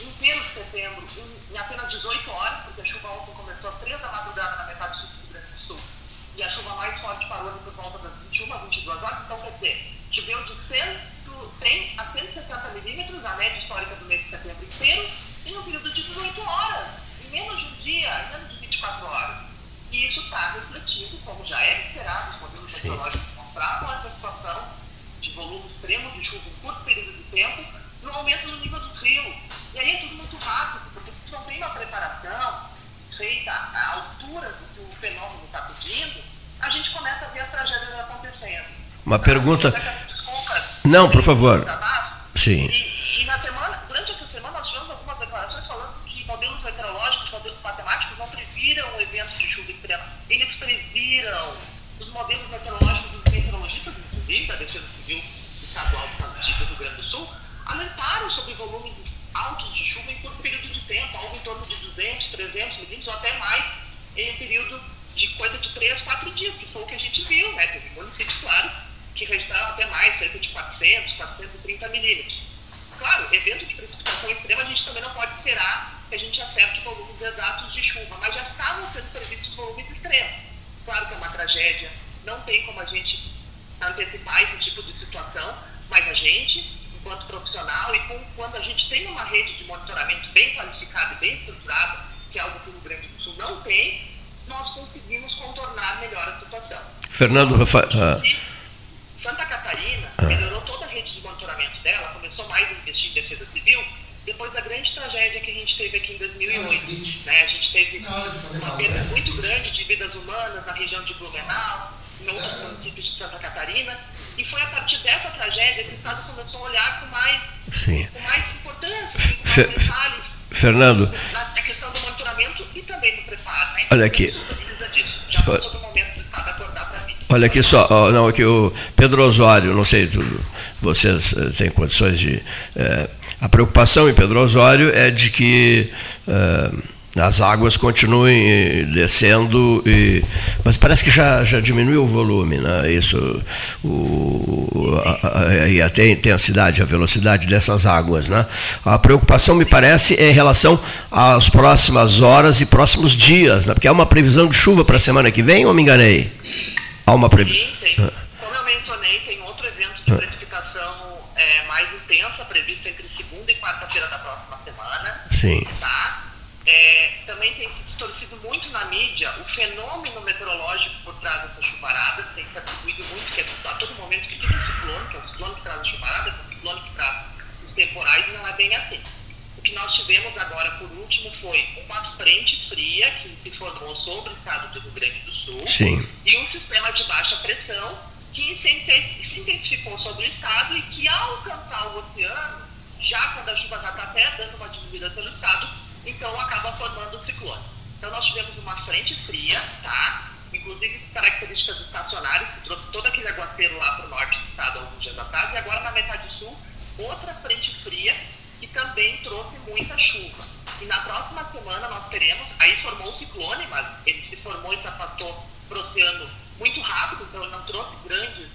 inteiro de setembro, em, em apenas 18 horas, porque a chuva ontem começou às 3 da madrugada na metade sul do Rio Grande do Sul. E a chuva mais forte parou por volta das 21 a 22 horas. Então, quer dizer, choveu de 100 100 a 160 milímetros, a média histórica do mês de setembro inteiro, em um período de 18 horas, em menos de um dia, em menos de 24 horas. E isso está refletido, como já era esperado, os modelos meteorológicos mostravam essa situação de volume extremo de chuva em curto período de tempo, no aumento do nível do rio. E aí é tudo muito rápido, porque se não tem uma preparação feita à altura do que o fenômeno está pedindo, a gente começa a ver as tragédias acontecendo. Uma pergunta. Desculpa. Não, por favor. Sim. E, e na semana, durante essa semana, nós tivemos algumas declarações falando que modelos meteorológicos, modelos matemáticos não previram o evento de chuva extrema. Eles previram. Os modelos meteorológicos dos meteorologistas, inclusive, da Defesa Civil Estadual do Rio Grande do Sul, alertaram sobre volumes altos de chuva em curto período de tempo, algo em torno de 200, 300 milímetros ou até mais, em um período de coisa de 3, 4 dias, que foi o que a gente viu, né? Teve municípios, claro, que registraram até mais, cerca de 400, 430 milímetros. Claro, evento de precipitação extrema a gente também não pode esperar que a gente acerte volumes exatos de chuva, mas já estavam sendo previstos volumes extremos. Claro que é uma tragédia, não tem como a gente antecipar esse tipo de situação, mas a gente, enquanto profissional, e com, quando a gente tem uma rede de monitoramento bem qualificada e bem estruturada, que é algo que o Rio Grande do Sul não tem, nós conseguimos contornar melhor a situação. Fernando Rafa- ah, Santa Catarina melhorou toda a rede de monitoramento dela, começou mais a investir em defesa civil, depois da grande tragédia que a gente teve aqui em 2008. Né? A gente teve uma perda muito grande de vidas humanas na região de Blumenau, em outros municípios de Santa Catarina, e foi a partir dessa tragédia que o Estado começou a olhar com mais, sim. com mais importância, com mais detalhes Fernando, na, na questão do monitoramento e também do preparo. Né? Olha aqui. Precisa disso. Já Foi- passou do momento do Estado acordar para mim. Olha aqui só, não, aqui o Pedro Osório, não sei, tu- vocês eh, têm condições de. eh, a preocupação em Pedro Osório é de que eh, as águas continuem descendo, e, mas parece que já, já diminuiu o volume, né? Isso, o, a- a- e até a intensidade, a velocidade dessas águas. Né? A preocupação, me parece, é em relação às próximas horas e próximos dias, né? porque há uma previsão de chuva para a semana que vem, ou me enganei? Há uma previsão. Tem. Como eu mencionei, tem outro evento de precipitação é, mais intensa previsto entre segunda e quarta-feira da próxima semana. Sim. Tá? É, também tem se distorcido muito na mídia o fenômeno meteorológico por trás dessas chuvaradas. Tem se atribuído muito que é a todo momento que tudo é ciclone, que é o ciclone que traz a chuvarada, que é o ciclone que traz os temporais, não é bem assim. O que nós tivemos agora, por último, foi uma frente fria que se formou sobre o estado do Rio Grande Sul Sim. e um sistema de baixa pressão que se intensificou sobre o estado e que ao alcançar o oceano, já quando a chuva já está até dando uma diminuída pelo estado, então acaba formando o ciclone. Então nós tivemos uma frente fria, tá? Inclusive características estacionárias, que trouxe todo aquele aguaceiro lá para o norte do estado alguns dias atrás, e agora na metade sul, outra frente fria que também trouxe muita chuva. E na próxima semana nós teremos, aí formou o ciclone, mas ele se formou e se afastou para o oceano muito rápido, então não trouxe grandes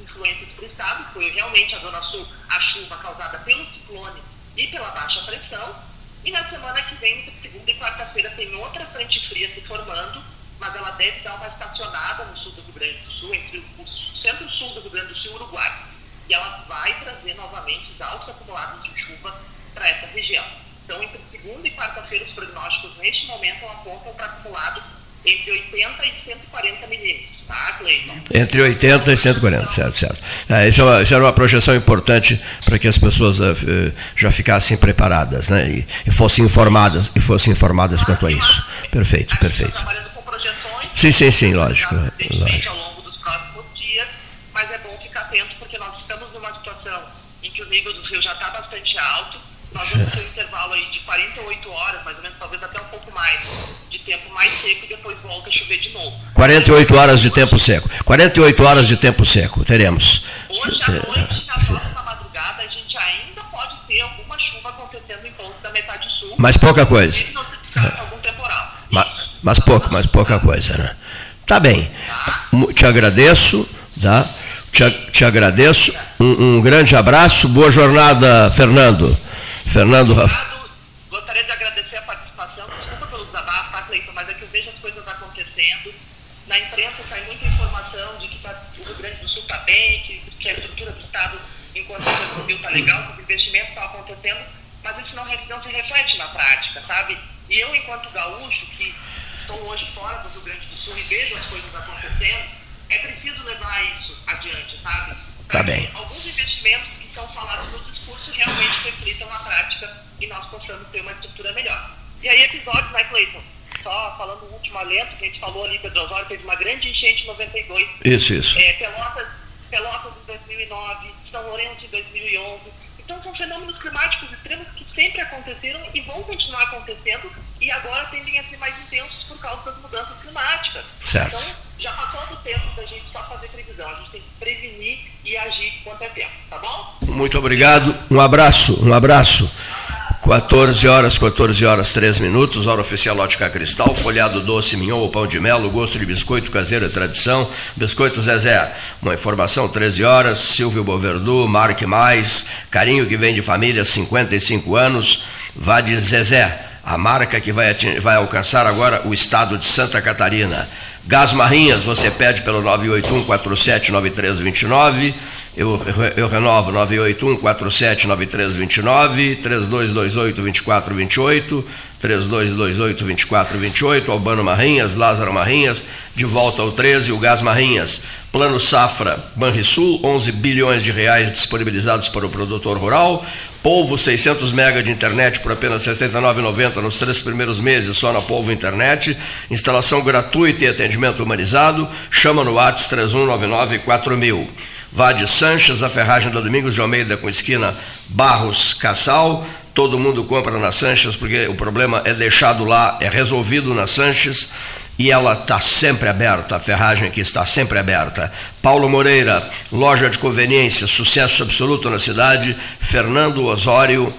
influências para o estado, foi realmente a Zona Sul a chuva causada pelo ciclone e pela baixa pressão. E na semana que vem, entre segunda e quarta-feira, tem outra frente fria se formando, mas ela deve dar uma estacionada no sul do Rio Grande do Sul, entre o centro-sul do Rio Grande do Sul e o Uruguai. E ela vai trazer novamente os altos acumulados de chuva para essa região. Então, entre segunda e quarta-feira, os prognósticos neste momento apontam para acumulado entre 80 e 140 milímetros, tá, Cleiton? Entre 80 e 140, certo, certo. É, isso, é uma, isso era uma projeção importante para que as pessoas eh, já ficassem preparadas, né? E, e fossem informadas, e fossem informadas quanto a isso. Perfeito, gente perfeito. está trabalhando com projeções. Sim, sim, sim, lógico, evidentemente, lógico. ao longo dos próximos dias, mas é bom ficar atento porque nós estamos numa situação em que o nível do rio já está bastante alto. Nós vamos ter um intervalo aí de 48 horas, mais ou menos, talvez até um pouco mais, tempo mais seco e depois volta a chover de novo. 48 horas de tempo seco. 48 horas de tempo seco, teremos. Hoje à noite, na próxima madrugada, a gente ainda pode ter alguma chuva acontecendo em pontos da metade sul. Mas pouca coisa. Inclusive, não se descarta algum temporal. Ma- Mas pouco, mas pouca coisa, né? Tá bem. Mu- Te agradeço, tá? Te, te agradeço. Um, um grande abraço. Boa jornada, Fernando. Fernando Rafa. Gostaria de agradecer a participação. Desculpa pelo desabafo, tá, Cleiton? Mas é que eu vejo as coisas acontecendo. Na imprensa sai muita informação de que tá- o Rio Grande do Sul está bem, que, que a estrutura do Estado, enquanto o Rio Civil está legal, que os investimentos estão acontecendo, mas isso não, não se reflete na prática, sabe? E eu, enquanto gaúcho, que estou hoje fora do Rio Grande do Sul e vejo as coisas acontecendo, é preciso levar isso adiante, sabe? Tá bem. Alguns investimentos que são falados no discurso realmente reflitam na prática e nós possamos ter uma estrutura melhor. E aí, episódios, né, Cleiton? Só falando o último alento, que a gente falou ali, Pedro Osório teve uma grande enchente em 92. Isso, isso. É, Pelotas, Pelotas em 2009, São Lourenço em 2011. Então são fenômenos climáticos extremos que sempre aconteceram e vão continuar acontecendo e agora tendem a ser mais intensos por causa das mudanças climáticas. Certo. Então já passou do tempo da gente só fazer previsão, a gente tem que prevenir e agir quanto é tempo, tá bom? Muito obrigado. Um abraço, um abraço. 14 horas, 14 horas, 3 minutos, hora oficial Ótica Cristal, folhado doce, mignon ou pão de mel, gosto de biscoito caseiro é tradição, biscoito Zezé. Uma informação, 13 horas, Silvio Boverdu, Marque Mais, carinho que vem de família, 55 anos, vá de Zezé, a marca que vai, ating- vai alcançar agora o estado de Santa Catarina. Gás Marrinhas, você pede pelo 981-479329. Eu, eu renovo 981-479329, 3228-2428, 3228-2428, Albano Marrinhas, Lázaro Marrinhas, de volta ao 13, o Gás Marrinhas. Plano Safra, Banrisul, 11 bilhões de reais disponibilizados para o produtor rural. Polvo 600 mega de internet por apenas R$ 69,90 nos três primeiros meses só na Polvo Internet. Instalação gratuita e atendimento humanizado. Chama no WhatsApp 3199 4000. Vá de Sanches, a ferragem da Domingos de Almeida com esquina Barros Cassal. Todo mundo compra na Sanches porque o problema é deixado lá, é resolvido na Sanches e ela está sempre aberta, a ferragem aqui está sempre aberta. Paulo Moreira, loja de conveniência, sucesso absoluto na cidade. Fernando Osório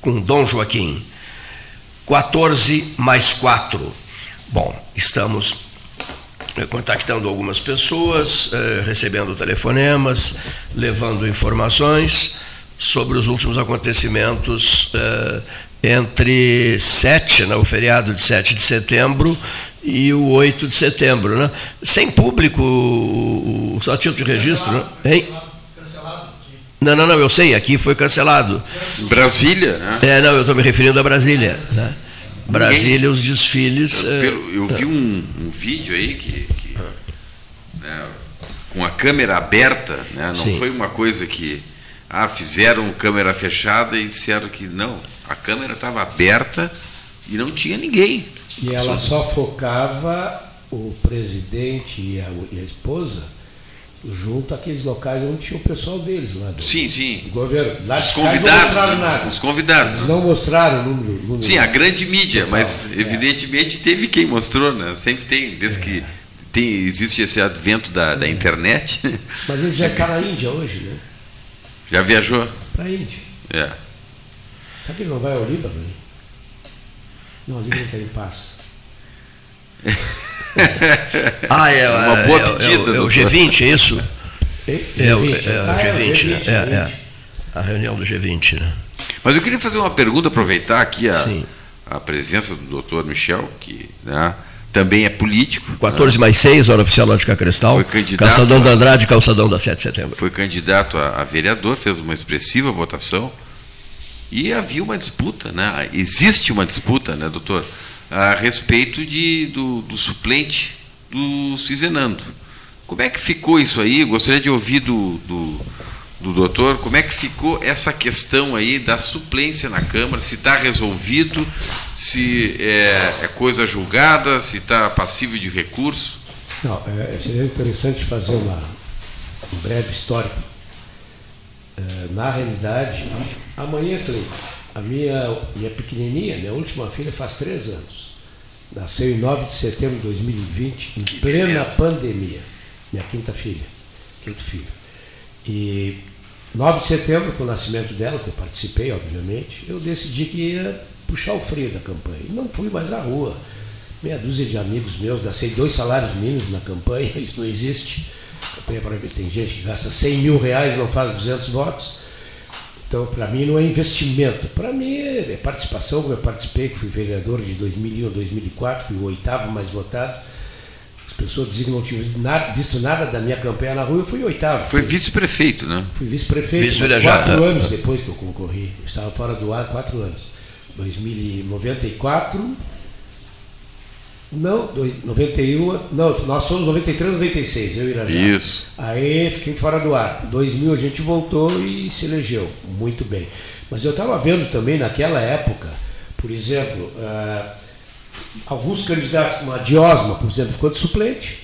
com Dom Joaquim. 14 mais 4. Bom, estamos contactando algumas pessoas, eh, recebendo telefonemas, levando informações sobre os últimos acontecimentos eh, entre 7, né, o feriado de 7 de setembro, e o 8 de setembro. Né? Sem público, só título de registro, né? Hein? Não, não, não, eu sei, aqui foi cancelado. Brasília, né? É, não, eu estou me referindo a Brasília. Né? Brasília, os desfiles. Eu, eh, pelo- eu vi um, um vídeo aí que, que, né, com a câmera aberta, né, não Sim. foi uma coisa que ah, fizeram câmera fechada e disseram que não, a câmera estava aberta e não tinha ninguém. E ela só focava o presidente e a, e a esposa junto àqueles locais onde tinha o pessoal deles lá do, Sim, sim. do governo. Lá Os eles não convidados, mostraram nada. os convidados. Eles não mostraram o número. número. Sim, a grande mídia, mas É. evidentemente teve quem mostrou, né? Sempre tem, desde que tem, existe esse advento da, É. da internet. *laughs* Mas ele já está na Índia hoje, né? Já viajou? Para a Índia. É. Será que ele não vai ao Líbano? Não, o Líbano está em paz. *laughs* Ah, é, Uma é, boa é, é, pedida, o- é o doutor. G20, é isso? Ei, É, o, G20, é, o ah, é o G20, né? G20, É, G20. é. A reunião do G20, né? Mas eu queria fazer uma pergunta, aproveitar aqui a, Sim. a presença do doutor Michel, que né, também é político. 14 mais 6, hora oficial Lógica Cristal. Foi candidato Calçadão a- da Andrade, calçadão da 7 de setembro. Foi candidato a, a vereador, fez uma expressiva votação. E havia uma disputa, né? Existe uma disputa, né, doutor, a respeito de, do, do suplente do Cizenando. Como é que ficou isso aí? Gostaria de ouvir do, do, do doutor como é que ficou essa questão aí da suplência na Câmara, se está resolvido, se é, é coisa julgada, se está passível de recurso. Não, é, seria interessante fazer uma, um breve histórico. É, na realidade, amanhã, Cleiton, a minha, minha pequenininha, minha última filha, faz três anos. Nasceu em 9 de setembro de 2020, em plena pandemia. Minha quinta filha, quinto filho. E 9 de setembro, com o nascimento dela, que eu participei, obviamente, eu decidi que ia puxar o freio da campanha. E não fui mais à rua. Meia dúzia de amigos meus, gastei dois salários mínimos na campanha, *laughs* isso não existe. Tem gente que gasta 100 mil reais e não faz 200 votos. Então, para mim, não é investimento. Para mim, é participação. Eu participei, fui vereador de 2001 a 2004, fui o oitavo mais votado. As pessoas diziam que não tinham nada- visto nada da minha campanha na rua, eu fui oitavo. Foi vice-prefeito, né? Fui vice-prefeito, Vice-vereador, quatro anos depois que eu concorri. Eu estava fora do ar quatro anos. 2094. Não, dois- 91. Não, nós somos 93, 96, eu e Irajá. Isso. Aí fiquei fora do ar. Em 2000 a gente voltou e se elegeu. Muito bem. Mas eu estava vendo também naquela época, por exemplo, ah, alguns candidatos, uma Diosma, por exemplo, ficou de suplente.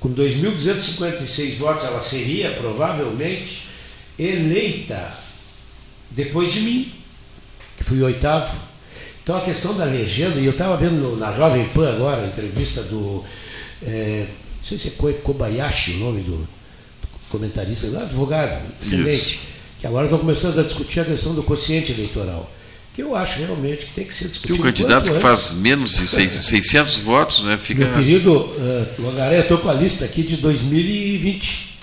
com 2.256 votos, ela seria provavelmente eleita depois de mim, que fui oitavo. Então a questão da legenda, e eu estava vendo na Jovem Pan agora a entrevista do. é, não sei se é Ko- Kobayashi o nome do, do comentarista, lá, advogado, excelente, que agora estão começando a discutir a questão do quociente eleitoral. Que eu acho realmente que tem que ser discutido. um candidato quanto que faz menos de seis- *laughs* 600 votos, né? Fica. Meu querido uh, Longaré, eu estou com a lista aqui de 2020.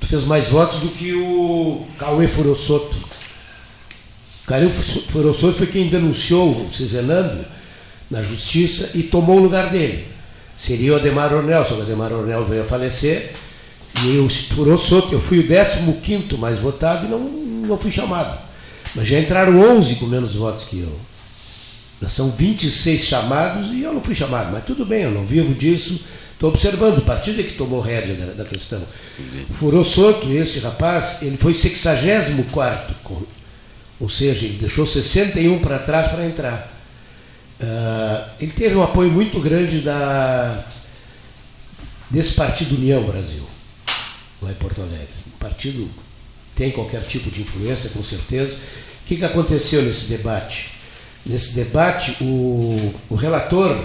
Tu fez mais votos do que o Cauê Furosoto. O Cauê Furosoto foi quem denunciou o Cizelando na justiça e tomou o lugar dele. Seria o Ademar Ornel, só que o Ademar Ornel veio a falecer. E o Furosoto, eu fui o 15 mais votado e não, não fui chamado. Mas já entraram 11 com menos votos que eu. Nós são 26 chamados e eu não fui chamado, mas tudo bem, eu não vivo disso. Estou observando, o partido é que tomou rédea da, da questão. Furou Soto, este rapaz, ele foi 64 com- ou seja, ele deixou 61 para trás para entrar. Ah, ele teve um apoio muito grande da, desse partido União Brasil, lá em Porto Alegre. O partido tem qualquer tipo de influência, com certeza. O que, que aconteceu nesse debate? Nesse debate, o, o relator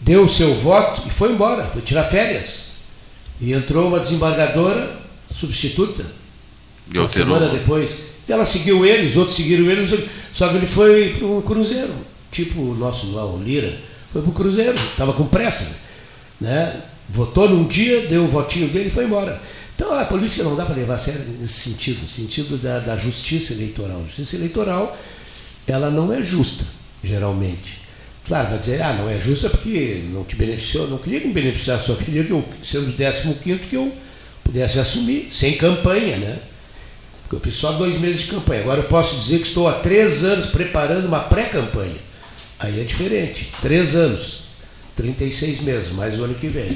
deu o seu voto e foi embora, foi tirar férias. E entrou uma desembargadora substituta, uma alterou. semana depois. Ela seguiu ele, os outros seguiram ele, só que ele foi para o Cruzeiro, tipo o nosso lá, o Lira, foi para o Cruzeiro, estava com pressa. Né? Votou num dia, deu o votinho dele e foi embora. Então a política não dá para levar a sério nesse sentido, no sentido da, da justiça eleitoral. A justiça eleitoral, ela não é justa, geralmente. Claro, vai dizer, ah, não é justa porque não te beneficiou, não queria que me beneficiasse, só queria que eu, sendo o 15 que eu pudesse assumir, sem campanha, né? Eu fiz só dois meses de campanha. Agora eu posso dizer que estou há três anos preparando uma pré-campanha. Aí é diferente. Três anos, 36 meses, mais o ano que vem.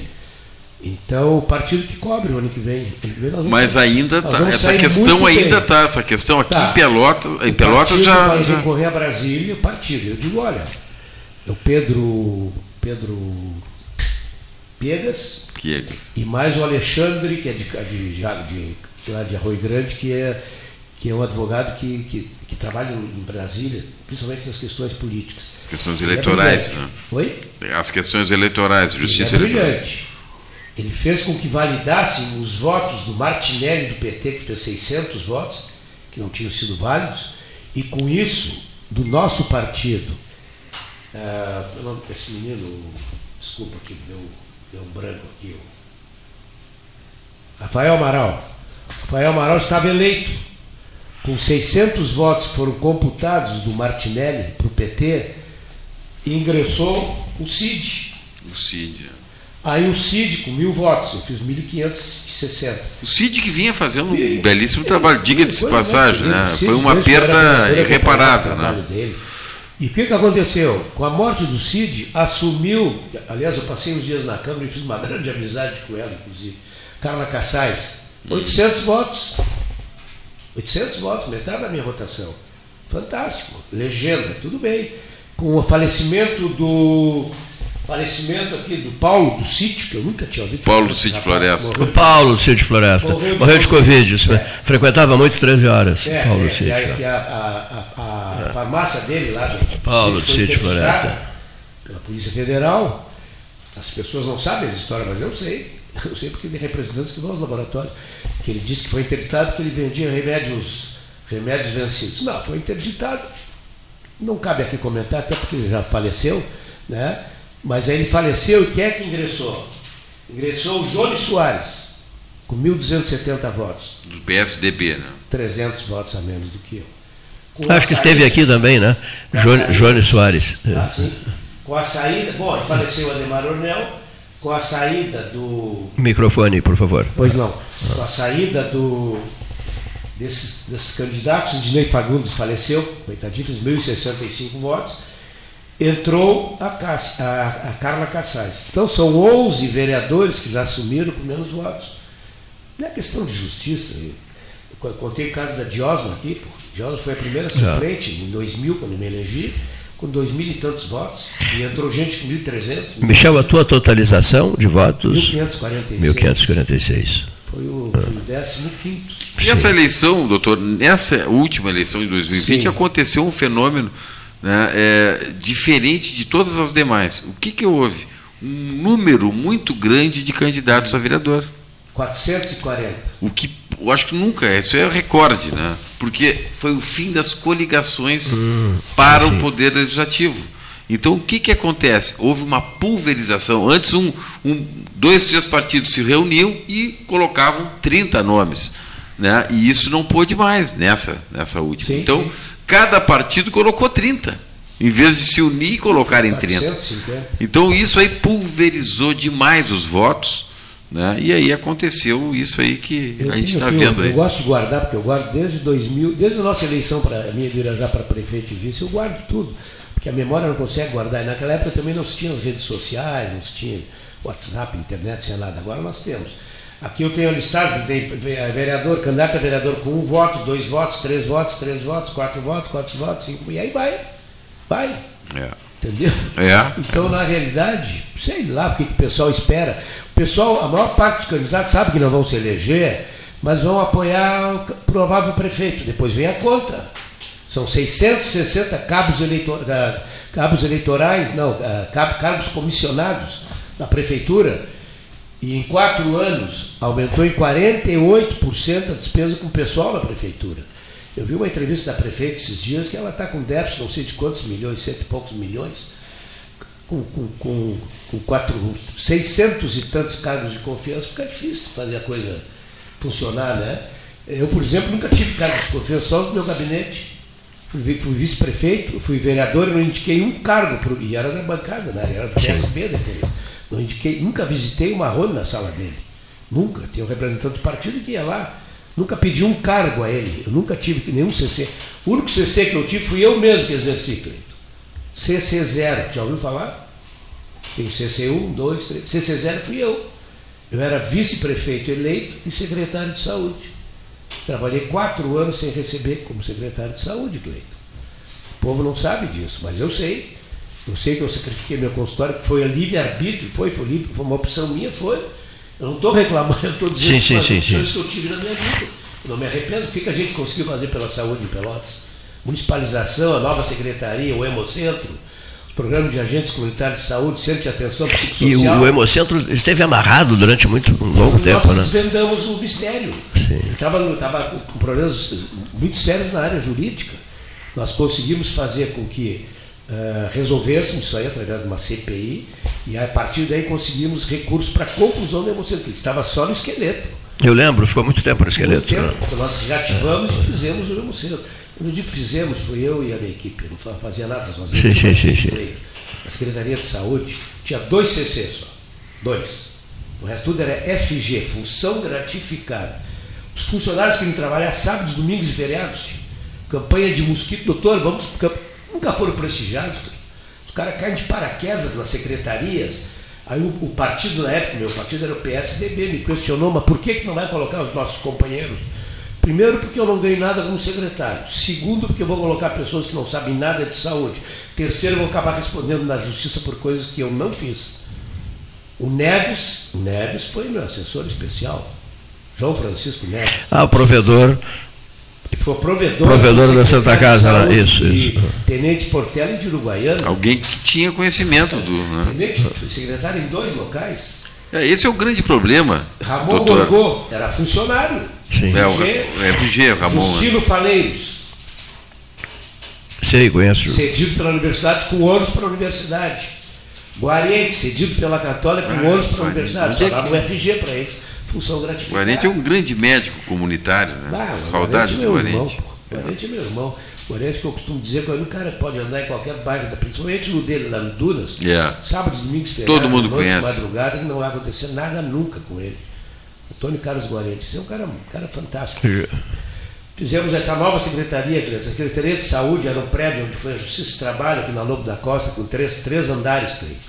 Então, o partido que cobre o ano que vem. Ano Mas sair- ainda tá, vamos essa questão ainda bem. tá, essa questão aqui Tá. em Pelotas, em Pelotas já, vai já- recorrer a Brasília, o partido. Eu digo, olha, é o Pedro, Pedro Piegas que e mais o Alexandre, que é de, de, de, lá de Arroio Grande, que é, que é um advogado que, que, que trabalha em Brasília, principalmente nas questões políticas. questões Ele é eleitorais, brilhante. né? Oi? As questões eleitorais, justiça Ele é eleitoral. brilhante. Ele fez com que validassem os votos do Martinelli do PT, que fez 600 votos, que não tinham sido válidos, e com isso, do nosso partido, ah, o nome desse menino, desculpa aqui, deu, deu um branco aqui, o Rafael Amaral. Rafael Amaral estava eleito. Com 600 votos que foram computados do Martinelli para o PT, e ingressou o CID. O Cid. Aí o CID com mil votos, eu fiz 1.560. O Cid que vinha fazendo um belíssimo trabalho, diga-se de passagem, né? Cid Foi uma perda irreparável, né? trabalho dele. E o que, que aconteceu? Com a morte do Cid, assumiu, aliás, eu passei uns dias na Câmara e fiz uma *laughs* grande amizade com ela, inclusive, Carla Cassais, 800 votos. 800 votos, metade da minha votação. Fantástico, legenda, tudo bem. Com o falecimento do. Falecimento aqui do Paulo do Sítio, que eu nunca tinha ouvido. Paulo do Sítio Floresta. morreu O Paulo Cid Floresta. Morreu de Morreu de Covid. Isso, É. Frequentava muito 13 horas. É, Paulo é, Cid. que, a, que a, a- a- a farmácia dele lá do Paulo Cid interditada Floresta. Pela Polícia Federal. As pessoas não sabem essa história, mas eu sei. *laughs* Eu sei porque tem representantes que vão aos laboratórios. Que ele disse que foi interditado porque ele vendia remédios, remédios vencidos. Não, foi interditado. Não cabe aqui comentar, até porque ele já faleceu, né? Mas aí ele faleceu e quem é que ingressou? Ingressou o Jônio Soares, com 1.270 votos. Do PSDB, né? 300 votos a menos do que eu. Com Acho que saída- esteve aqui também, né? Jônio Soares. Ah, sim. Com a saída, bom, faleceu o Ademar Ornel, com a saída do. Microfone, por favor. Pois não, com a saída do. Desses, desses candidatos, o Dinei Fagundes faleceu, coitadinho, fez 1.065 votos, entrou a, a- a Carla Cassais. Então são 11 vereadores que já assumiram com menos votos. Não é questão de justiça. Eu contei o caso da Diosma aqui, pô. Diosma foi a primeira suplente em 2000, quando me elegi, com dois mil e tantos votos, e entrou gente com 1.300. Michel, a tua totalização de votos? 1.546. 1546. Foi o, foi o 15 E essa eleição, doutor, nessa última eleição de 2020 Sim. aconteceu um fenômeno né, é, diferente de todas as demais. O que, que houve? Um número muito grande de candidatos a vereador. 440. O que eu acho que nunca é, isso é recorde, né? Porque foi o fim das coligações para o poder legislativo. Então o que, que acontece? Houve uma pulverização. Antes um, um, dois, três partidos se reuniam e colocavam 30 nomes. Né? E isso não pôde mais nessa, nessa última. Sim, então, sim. cada partido colocou 30, em vez de se unir e colocarem 30. 450. Então isso aí pulverizou demais os votos, né? E aí aconteceu isso aí que Eu a gente está vendo eu, aí. Eu gosto de guardar, porque eu guardo desde 2000, desde a nossa eleição para minha de Irajá para prefeito e vice, eu guardo tudo. Porque a memória não consegue guardar. E naquela época também não se tinha as redes sociais, não se tinha WhatsApp, internet, sem nada. Agora nós temos. Aqui eu tenho a listagem, tem vereador, candidato a vereador com um voto, dois votos, três votos, três votos, quatro votos, quatro votos, cinco, e aí vai. Vai. É. Entendeu? É. Então, na realidade, sei lá o que, que o pessoal espera. Pessoal, a maior parte dos candidatos sabe que não vão se eleger, mas vão apoiar o provável prefeito. Depois vem a conta. São 660 cabos, eleitor, cabos eleitorais, não, cargos comissionados na prefeitura. E em quatro anos aumentou em 48% a despesa com o pessoal na prefeitura. Eu vi uma entrevista da prefeita esses dias que ela está com déficit, não sei de quantos milhões, cento e poucos milhões, com, com, com, com quatro, 600 e tantos cargos de confiança, fica difícil fazer a coisa funcionar, né? Eu, por exemplo, nunca tive cargo de confiança, só no meu gabinete. Fui, fui vice-prefeito, fui vereador e não indiquei um cargo, pro, e era da bancada, né? era do PSB depois. Não indiquei, nunca visitei o Marrone na sala dele. Nunca. Tinha um representante do partido que ia lá. Nunca pedi um cargo a ele. Eu nunca tive nenhum CC. O único CC que eu tive fui eu mesmo que exerci, Cleiton. CC0. Já ouviu falar? Tem CC1, 2, 3. CC0 fui eu. Eu era vice-prefeito eleito e secretário de saúde. Trabalhei quatro anos sem receber como secretário de saúde, Cleiton. O povo não sabe disso, mas eu sei. Eu sei que eu sacrifiquei meu consultório, que foi a livre-arbítrio, foi, foi livre, foi uma opção minha, foi. Eu não estou reclamando, eu estou dizendo Sim, sim, sim, sim. que eu tive na minha vida. Eu não me arrependo. O que, que a gente conseguiu fazer pela saúde em Pelotas? Municipalização, a nova secretaria, o Hemocentro, os programas de agentes comunitários de saúde, centro de atenção E psicossocial. o, o Hemocentro esteve amarrado durante muito um longo Nós tempo, né? desvendamos o mistério. Estava tava com problemas muito sérios na área jurídica. Nós conseguimos fazer com que eh, resolvêssemos isso aí através de uma CPI e a partir daí conseguimos recursos para a conclusão do hemocentro, que estava só no esqueleto. Eu lembro, ficou muito tempo no esqueleto. Muito né? tempo, nós reativamos e fizemos o hemocentro. Não digo que fizemos, fui eu e a minha equipe, não fa- fazia nada sozinho. Sim, sim, sim, sim. A Secretaria de Saúde tinha dois CC só. Dois. O resto tudo era FG, função gratificada. Os funcionários que iam trabalhar sábados, domingos e feriados. Campanha de mosquito, doutor, vamos. Nunca foram prestigiados. Os caras caem de paraquedas nas secretarias. Aí o, o partido na época, meu partido era o PSDB, me questionou, mas por que, que não vai colocar os nossos companheiros? Primeiro, porque eu não ganho nada como secretário. Segundo, porque eu vou colocar pessoas que não sabem nada de saúde. Terceiro, eu vou acabar respondendo na justiça por coisas que eu não fiz. O Neves, o Neves foi meu assessor especial. João Francisco Neves. Ah, o provedor. que foi provedor, Provedor do da Santa Casa, né? Saúde Isso, de isso. Tenente Portela e de Uruguaiana. Alguém que tinha conhecimento do. Né? Tenente, secretário em dois locais. É, esse é o grande problema, Ramon doutor. Gorgô era funcionário. Sim. É, o, FG, é FG, Ramon. né? Justino Faleiros, Sei, conheço. cedido pela universidade com ônus para a universidade. Guarente, cedido pela Católica com Ah, ônus para a universidade. É Só dava um FG para eles. Função O gratificada. Guarente é um grande médico comunitário, né? Ah, Saudade Guarente é do meu Guarente. irmão. Guarente é meu irmão. Guarente que eu costumo dizer que o cara pode andar em qualquer bairro, principalmente no dele, lá no Dunas, É. sábados, domingos, feriados, Todo mundo noite, conhece. madrugada, que não vai acontecer nada nunca com ele. Antônio Carlos Guarente, esse é um cara, um cara fantástico. Fizemos essa nova secretaria, Cleiton. a Secretaria de Saúde era um prédio onde foi a Justiça do Trabalho, aqui na Lobo da Costa, com três, três andares. Cleiton.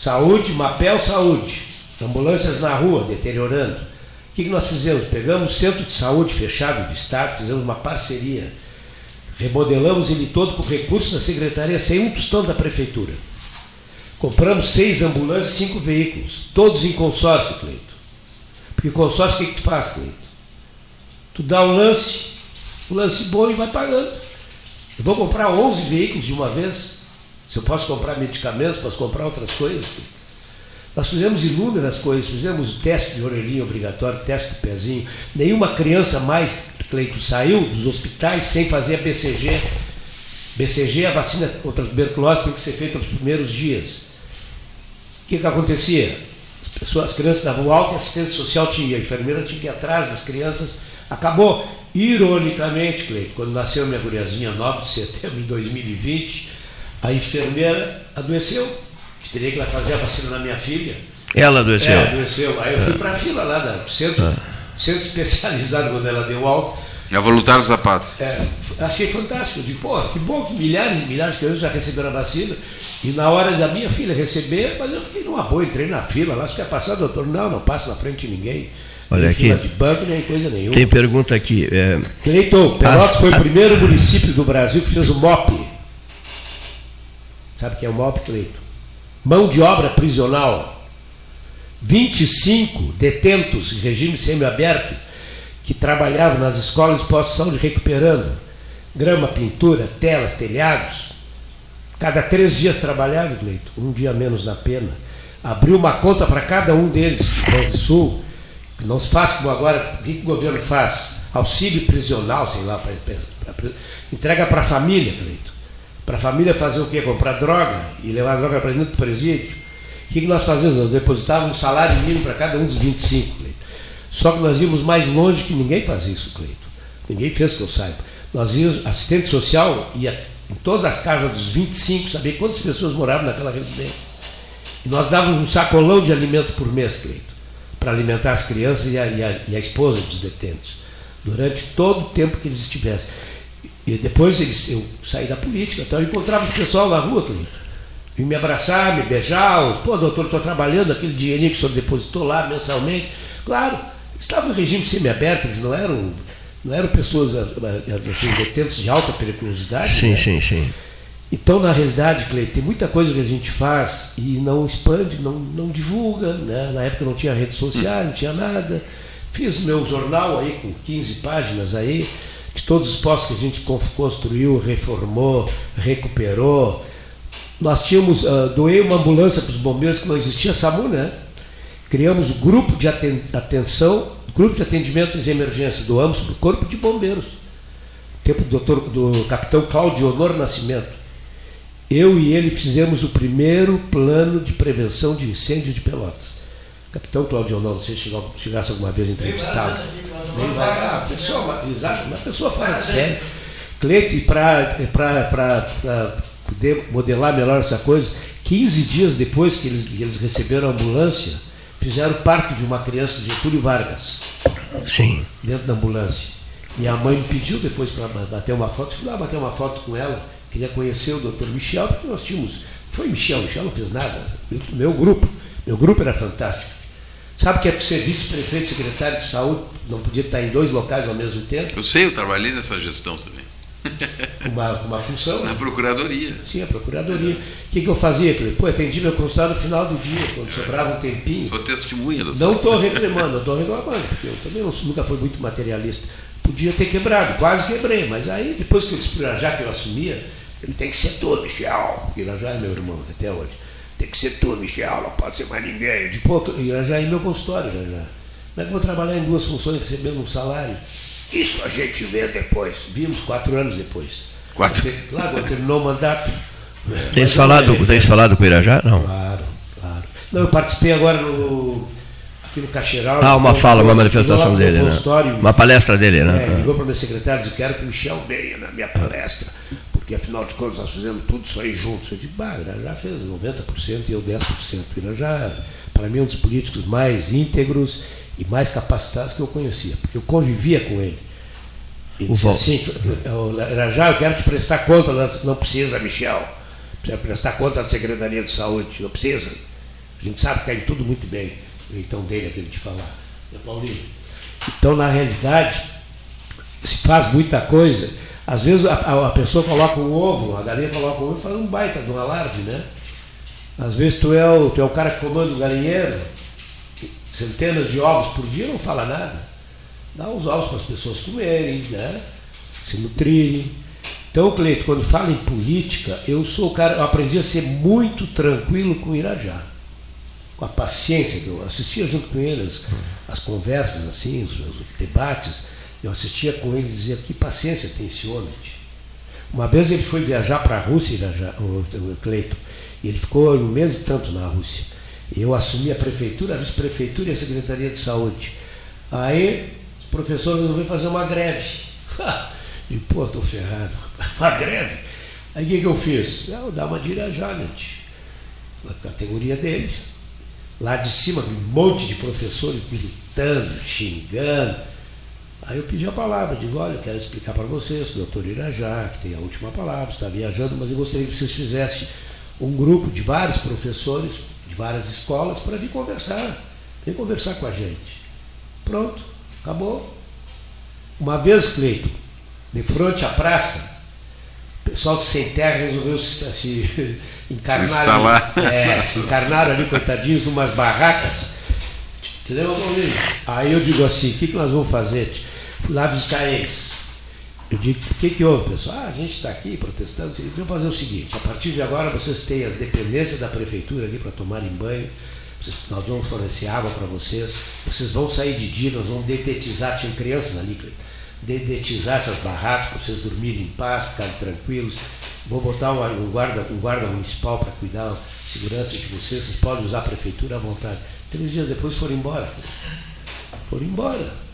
Saúde, Mapel Saúde, ambulâncias na rua, deteriorando. O que, que nós fizemos? Pegamos o centro de saúde fechado do Estado, fizemos uma parceria Remodelamos ele todo com recursos da secretaria, sem um tostão da prefeitura. Compramos seis ambulâncias, cinco veículos, todos em consórcio, Cleito. Porque consórcio, o que, que tu faz, Cleito? Tu dá um lance, um lance bom e vai pagando. Eu vou comprar 11 veículos de uma vez. Se eu posso comprar medicamentos, posso comprar outras coisas. Nós fizemos inúmeras coisas, fizemos teste de orelhinha obrigatório, teste do pezinho. Nenhuma criança mais, Cleito, saiu dos hospitais sem fazer a BCG. BCG, a vacina contra a tuberculose, tem que ser feita nos primeiros dias. O que, que acontecia? As, crianças davam alta e a assistente social tinha, a enfermeira tinha que ir atrás das crianças. Acabou, ironicamente, Cleito, quando nasceu minha guriazinha 9 de setembro de 2020, a enfermeira adoeceu que teria que ir lá fazer a vacina na minha filha. Ela adoeceu. É, adoeceu. Aí eu fui para a fila lá do centro, centro especializado quando ela deu alta. É voluntário Zapata. É, achei fantástico. Eu digo, pô, que bom que milhares e milhares de crianças já receberam a vacina. E na hora da minha filha receber, mas eu fiquei numa boa, entrei na fila lá, se quer passar, doutor? Não, não passa na frente de ninguém. Olha aqui. fila de banco, nem coisa nenhuma. Tem pergunta aqui. é, Cleiton, Pelotas As- foi o primeiro município do Brasil que fez o MOP. Sabe o que é o MOP, Cleiton? Mão de obra prisional. 25 detentos em regime semiaberto que trabalhavam nas escolas postos de recuperando grama, pintura, telas, telhados. Cada três dias trabalhado, Cleiton, um dia menos na pena. Abriu uma conta para cada um deles, no Sul. Não se faz como agora, o que, o governo faz? Auxílio prisional, sei lá, pra- pra- pra- entrega para a família, Cleito. Para a família fazer o quê? Comprar droga e levar droga para dentro do presídio. O que, que nós fazíamos? Nós depositávamos um salário mínimo para cada um dos 25, Cleito. Só que nós íamos mais longe que ninguém faz isso, Cleito. Ninguém fez que eu saiba. Nós íamos, assistente social ia em todas as casas dos 25, saber quantas pessoas moravam naquela residência. E nós dávamos um sacolão de alimento por mês, Cleito, para alimentar as crianças e a, e a- e a esposa dos detentos, durante todo o tempo que eles estivessem. E depois eles, eu saí da política, então eu encontrava o pessoal na rua, Cleito. Vim me abraçar, me beijar, pô, doutor, estou trabalhando, aquele dinheirinho que o senhor depositou lá mensalmente. Claro, estavam em regime semiaberto, eles não eram, não eram pessoas, ah, ah, assim, detentos de alta periculosidade. sim, né? sim, sim. Então, na realidade, Cleiton, tem muita coisa que a gente faz e não expande, não, não divulga. Né? Na época não tinha rede social, não tinha nada. Fiz meu jornal aí com 15 páginas aí, de todos os postos que a gente con- construiu, reformou, recuperou. Nós tínhamos, ah, doei uma ambulância para os bombeiros que não existia SAMU, né? Criamos o grupo de aten- atenção, grupo de atendimento às emergências, doamos para o Corpo de Bombeiros. Tempo do, doutor, do capitão Cláudio Honor Nascimento. Eu e ele fizemos o primeiro plano de prevenção de incêndio de Pelotas. Capitão Claudio Honor, não sei se chegasse alguma vez entrevistado. Nem vai cá, uma pessoa, exato, uma pessoa fora de série. Cleito, e para poder modelar melhor essa coisa, 15 dias depois que eles, que eles receberam a ambulância, fizeram parto de uma criança de Getúlio Vargas Sim. dentro da ambulância. E a mãe me pediu depois para bater uma foto, eu fui lá bater uma foto com ela, queria conhecer o doutor Michel, porque nós tínhamos. Foi Michel, Michel não fez nada. Meu grupo, meu grupo era fantástico. Sabe que é para ser vice-prefeito, secretário de saúde, não podia estar em dois locais ao mesmo tempo, Eu sei, eu trabalhei nessa gestão também. Uma, uma função. Na né? procuradoria. Sim, a procuradoria. O que, que eu fazia? Cleide? Pô, atendi meu consultório no final do dia, quando sobrava um tempinho. Sou testemunha do Não estou reclamando, estou reclamando, porque eu também não, nunca fui muito materialista. Podia ter quebrado, quase quebrei, mas aí depois que eu Irajá que eu assumia, ele tem que ser tu, Michel. Irajá é meu irmão até hoje. Tem que ser tu, Michel, não pode ser mais ninguém. Pô, tu- Irajá é meu consultório, Irajá. Como é que eu vou trabalhar em duas funções recebendo um salário? Isso a gente vê depois. Vimos quatro anos depois. Quatro. Claro, quando terminou o mandato. Tens falado, eu- tens falado com o Irajá? Não. Claro, claro. Não, eu participei agora no, aqui no Caxeiral. Ah, uma fala, uma manifestação dele, né? Uma palestra dele, É, né? ligou para o meu secretário e disse: quero que o Michel venha na minha palestra, porque afinal de contas nós fizemos tudo isso aí juntos. Eu disse: Bah, já fez 90% e eu 10%. Ele já, para mim, é um dos políticos mais íntegros e mais capacitados que eu conhecia, porque eu convivia com ele. Ele O disse Val- assim: Irajá, eu quero te prestar conta. Não- precisa, Michel. Precisa prestar conta da Secretaria de Saúde. Não precisa. A gente sabe que cai tudo muito bem. O jeitão dele, aquele de falar. É Paulinho. Então, na realidade, se faz muita coisa. Às vezes a, a- a pessoa coloca um ovo, a galinha coloca um ovo e faz um baita de um alarde, né? Às vezes tu é o, tu é o cara que comanda o galinheiro, centenas de ovos por dia, não fala nada. Dá os ovos para as pessoas comerem, né? Se nutrirem. Então, Cleito, quando fala em política, eu sou o cara, eu aprendi a ser muito tranquilo com o Irajá. Com a paciência eu assistia junto com eles, as conversas, assim, os, os debates, eu assistia com ele e dizia, que paciência tem esse homem. tio." Uma vez ele foi viajar para a Rússia, Irajá, o, o Cleito, e ele ficou um mês e tanto na Rússia. Eu assumi a prefeitura, a vice-prefeitura e a Secretaria de Saúde. Aí os professores resolveram fazer uma greve. *laughs* e pô, estou ferrado. *laughs* Uma greve. Aí o que, que eu fiz? Eu dar uma dirajá, gente. Na categoria deles. Lá de cima, um monte de professores gritando, xingando. Aí eu pedi a palavra, digo, olha, eu quero explicar para vocês o doutor Irajá, que tem a última palavra, está viajando, mas eu gostaria que vocês fizessem um grupo de vários professores, de várias escolas, para vir conversar. Vem conversar com a gente. Pronto, acabou. Uma vez, Cleito, de frente à praça, o pessoal de Sem Terra resolveu se, se *laughs* encarnar ali. É, se encarnaram ali, coitadinhos, numas barracas. Entendeu? Aí eu digo assim, o que, que nós vamos fazer? Fui lá visitar eles. Eu digo, o que, que houve, pessoal? Ah, a gente está aqui protestando. Vamos fazer o seguinte, a partir de agora vocês têm as dependências da prefeitura aqui para tomarem banho. Vocês- nós vamos fornecer água para vocês. Vocês vão sair de dia, nós vamos detetizar, tinha crianças ali, dedetizar essas barracas para vocês dormirem em paz, ficarem tranquilos. Vou botar um guarda, um guarda municipal para cuidar da segurança de vocês. Vocês podem usar a prefeitura à vontade. Três dias depois foram embora. Foram embora.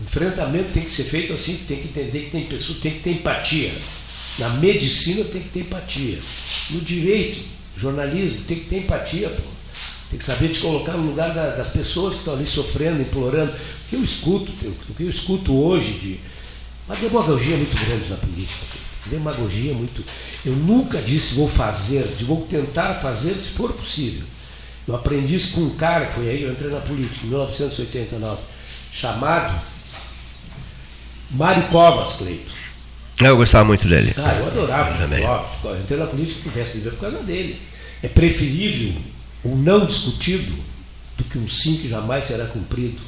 Enfrentamento tem que ser feito assim, tem que entender que tem pessoas, tem que ter empatia. Na medicina tem que ter empatia. No direito, jornalismo, tem que ter empatia, pô. Tem que saber te colocar no lugar da- das pessoas que estão ali sofrendo, implorando. O que eu escuto, o que eu escuto hoje de uma demagogia muito grande na política. Demagogia muito. Eu nunca disse vou fazer, vou tentar fazer se for possível. Eu aprendi isso com um cara foi aí, eu entrei na política em 1989, chamado Mário Covas, Cleito. Eu gostava muito dele. Ah, eu adorava Também. o Covas. Eu entrei na política tivesse ver por causa dele. É preferível um não discutido do que um sim que jamais será cumprido.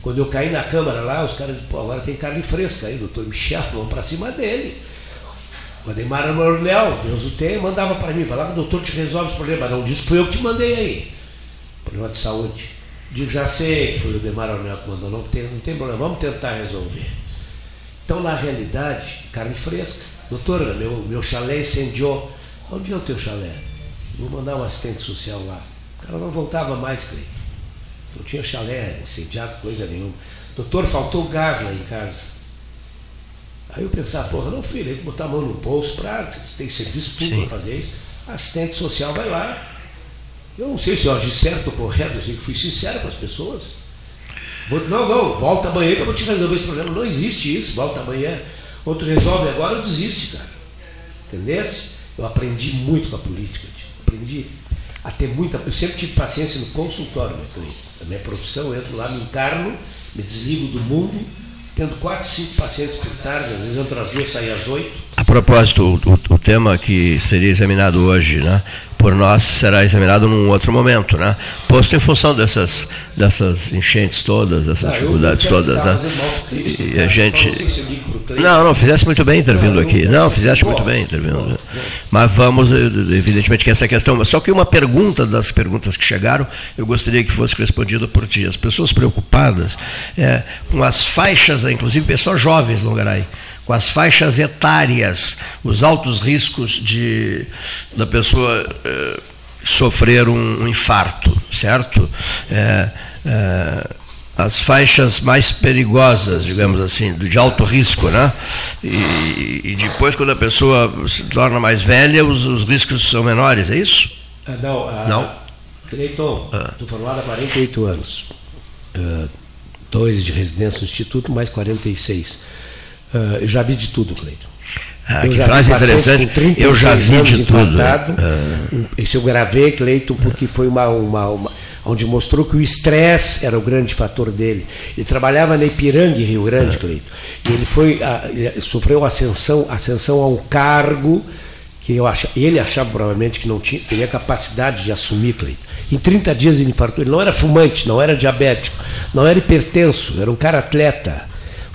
Quando eu caí na Câmara lá, os caras disseram, pô, agora tem carne fresca aí, doutor Michel, *laughs* vamos para cima dele. O Ademar Mornel, Deus o tenha, mandava para mim, vai lá que o doutor te resolve os problemas. Não disse que foi eu que te mandei aí. Problema de saúde. Digo, já sei que foi o Ademar Mornel que mandou, não tem, não tem problema, vamos tentar resolver. Então, na realidade, carne fresca. Doutora, meu, meu chalé incendiou. Onde é o teu chalé? Vou mandar um assistente social lá. O cara não voltava mais, Cleiton. Não tinha chalé incendiado, coisa nenhuma. Doutor, faltou gás lá em casa. Aí eu pensava, porra, não, filho, tem que botar a mão no bolso para tem serviço público para fazer isso. Assistente social vai lá. Eu não sei se eu agi certo ou correto, eu fui sincero com as pessoas. Não, não, volta amanhã que eu vou te resolver esse problema. Não existe isso, volta amanhã. Outro resolve agora, eu desiste, cara. Entendesse? Eu aprendi muito com a política, aprendi a ter muita. Eu sempre tive paciência no consultório, Cleiton. A minha profissão, eu entro lá, me encarno, me desligo do mundo, tendo quatro, cinco pacientes por tarde, às vezes entro às duas, saio às oito. A propósito, o, o- tema que seria examinado hoje, né, por nós, será examinado num outro momento, né? Posto em função dessas, dessas enchentes todas, dessas Ah, dificuldades todas, né? Cleiton, E a gente. Não. Não, fizesse muito bem intervindo Não, aqui. não, fizeste muito bem intervindo. Mas vamos, eh, evidentemente, que essa é questão. Só que uma pergunta das perguntas que chegaram, eu gostaria que fosse respondida por ti. As pessoas preocupadas é, com as faixas, inclusive pessoas jovens, Longaray, com as faixas etárias, os altos riscos de da pessoa eh, sofrer um, um infarto, certo? É, é, as faixas mais perigosas, digamos assim, de alto risco, né? E, e depois, quando a pessoa se torna mais velha, os, os riscos são menores, é isso? Ah, não, ah, Não? Cleiton, Ah. estou formado há 48 anos. Ah, dois de residência no Instituto, mais 46. Ah, eu já vi de tudo, Cleiton. Ah, Eu que frase interessante. com 36 Eu já vi de tudo. Ah. Esse eu gravei, Cleiton, porque foi uma, uma, uma- onde mostrou que o estresse era o grande fator dele. Ele trabalhava na Ipiranga, em Rio Grande, Cleito, e ele foi a- ele sofreu ascensão, ascensão a um cargo que eu acha, ele achava provavelmente que não tinha, teria capacidade de assumir, Cleito. Em 30 dias ele infartou. Ele não era fumante, não era diabético, não era hipertenso, era um cara atleta.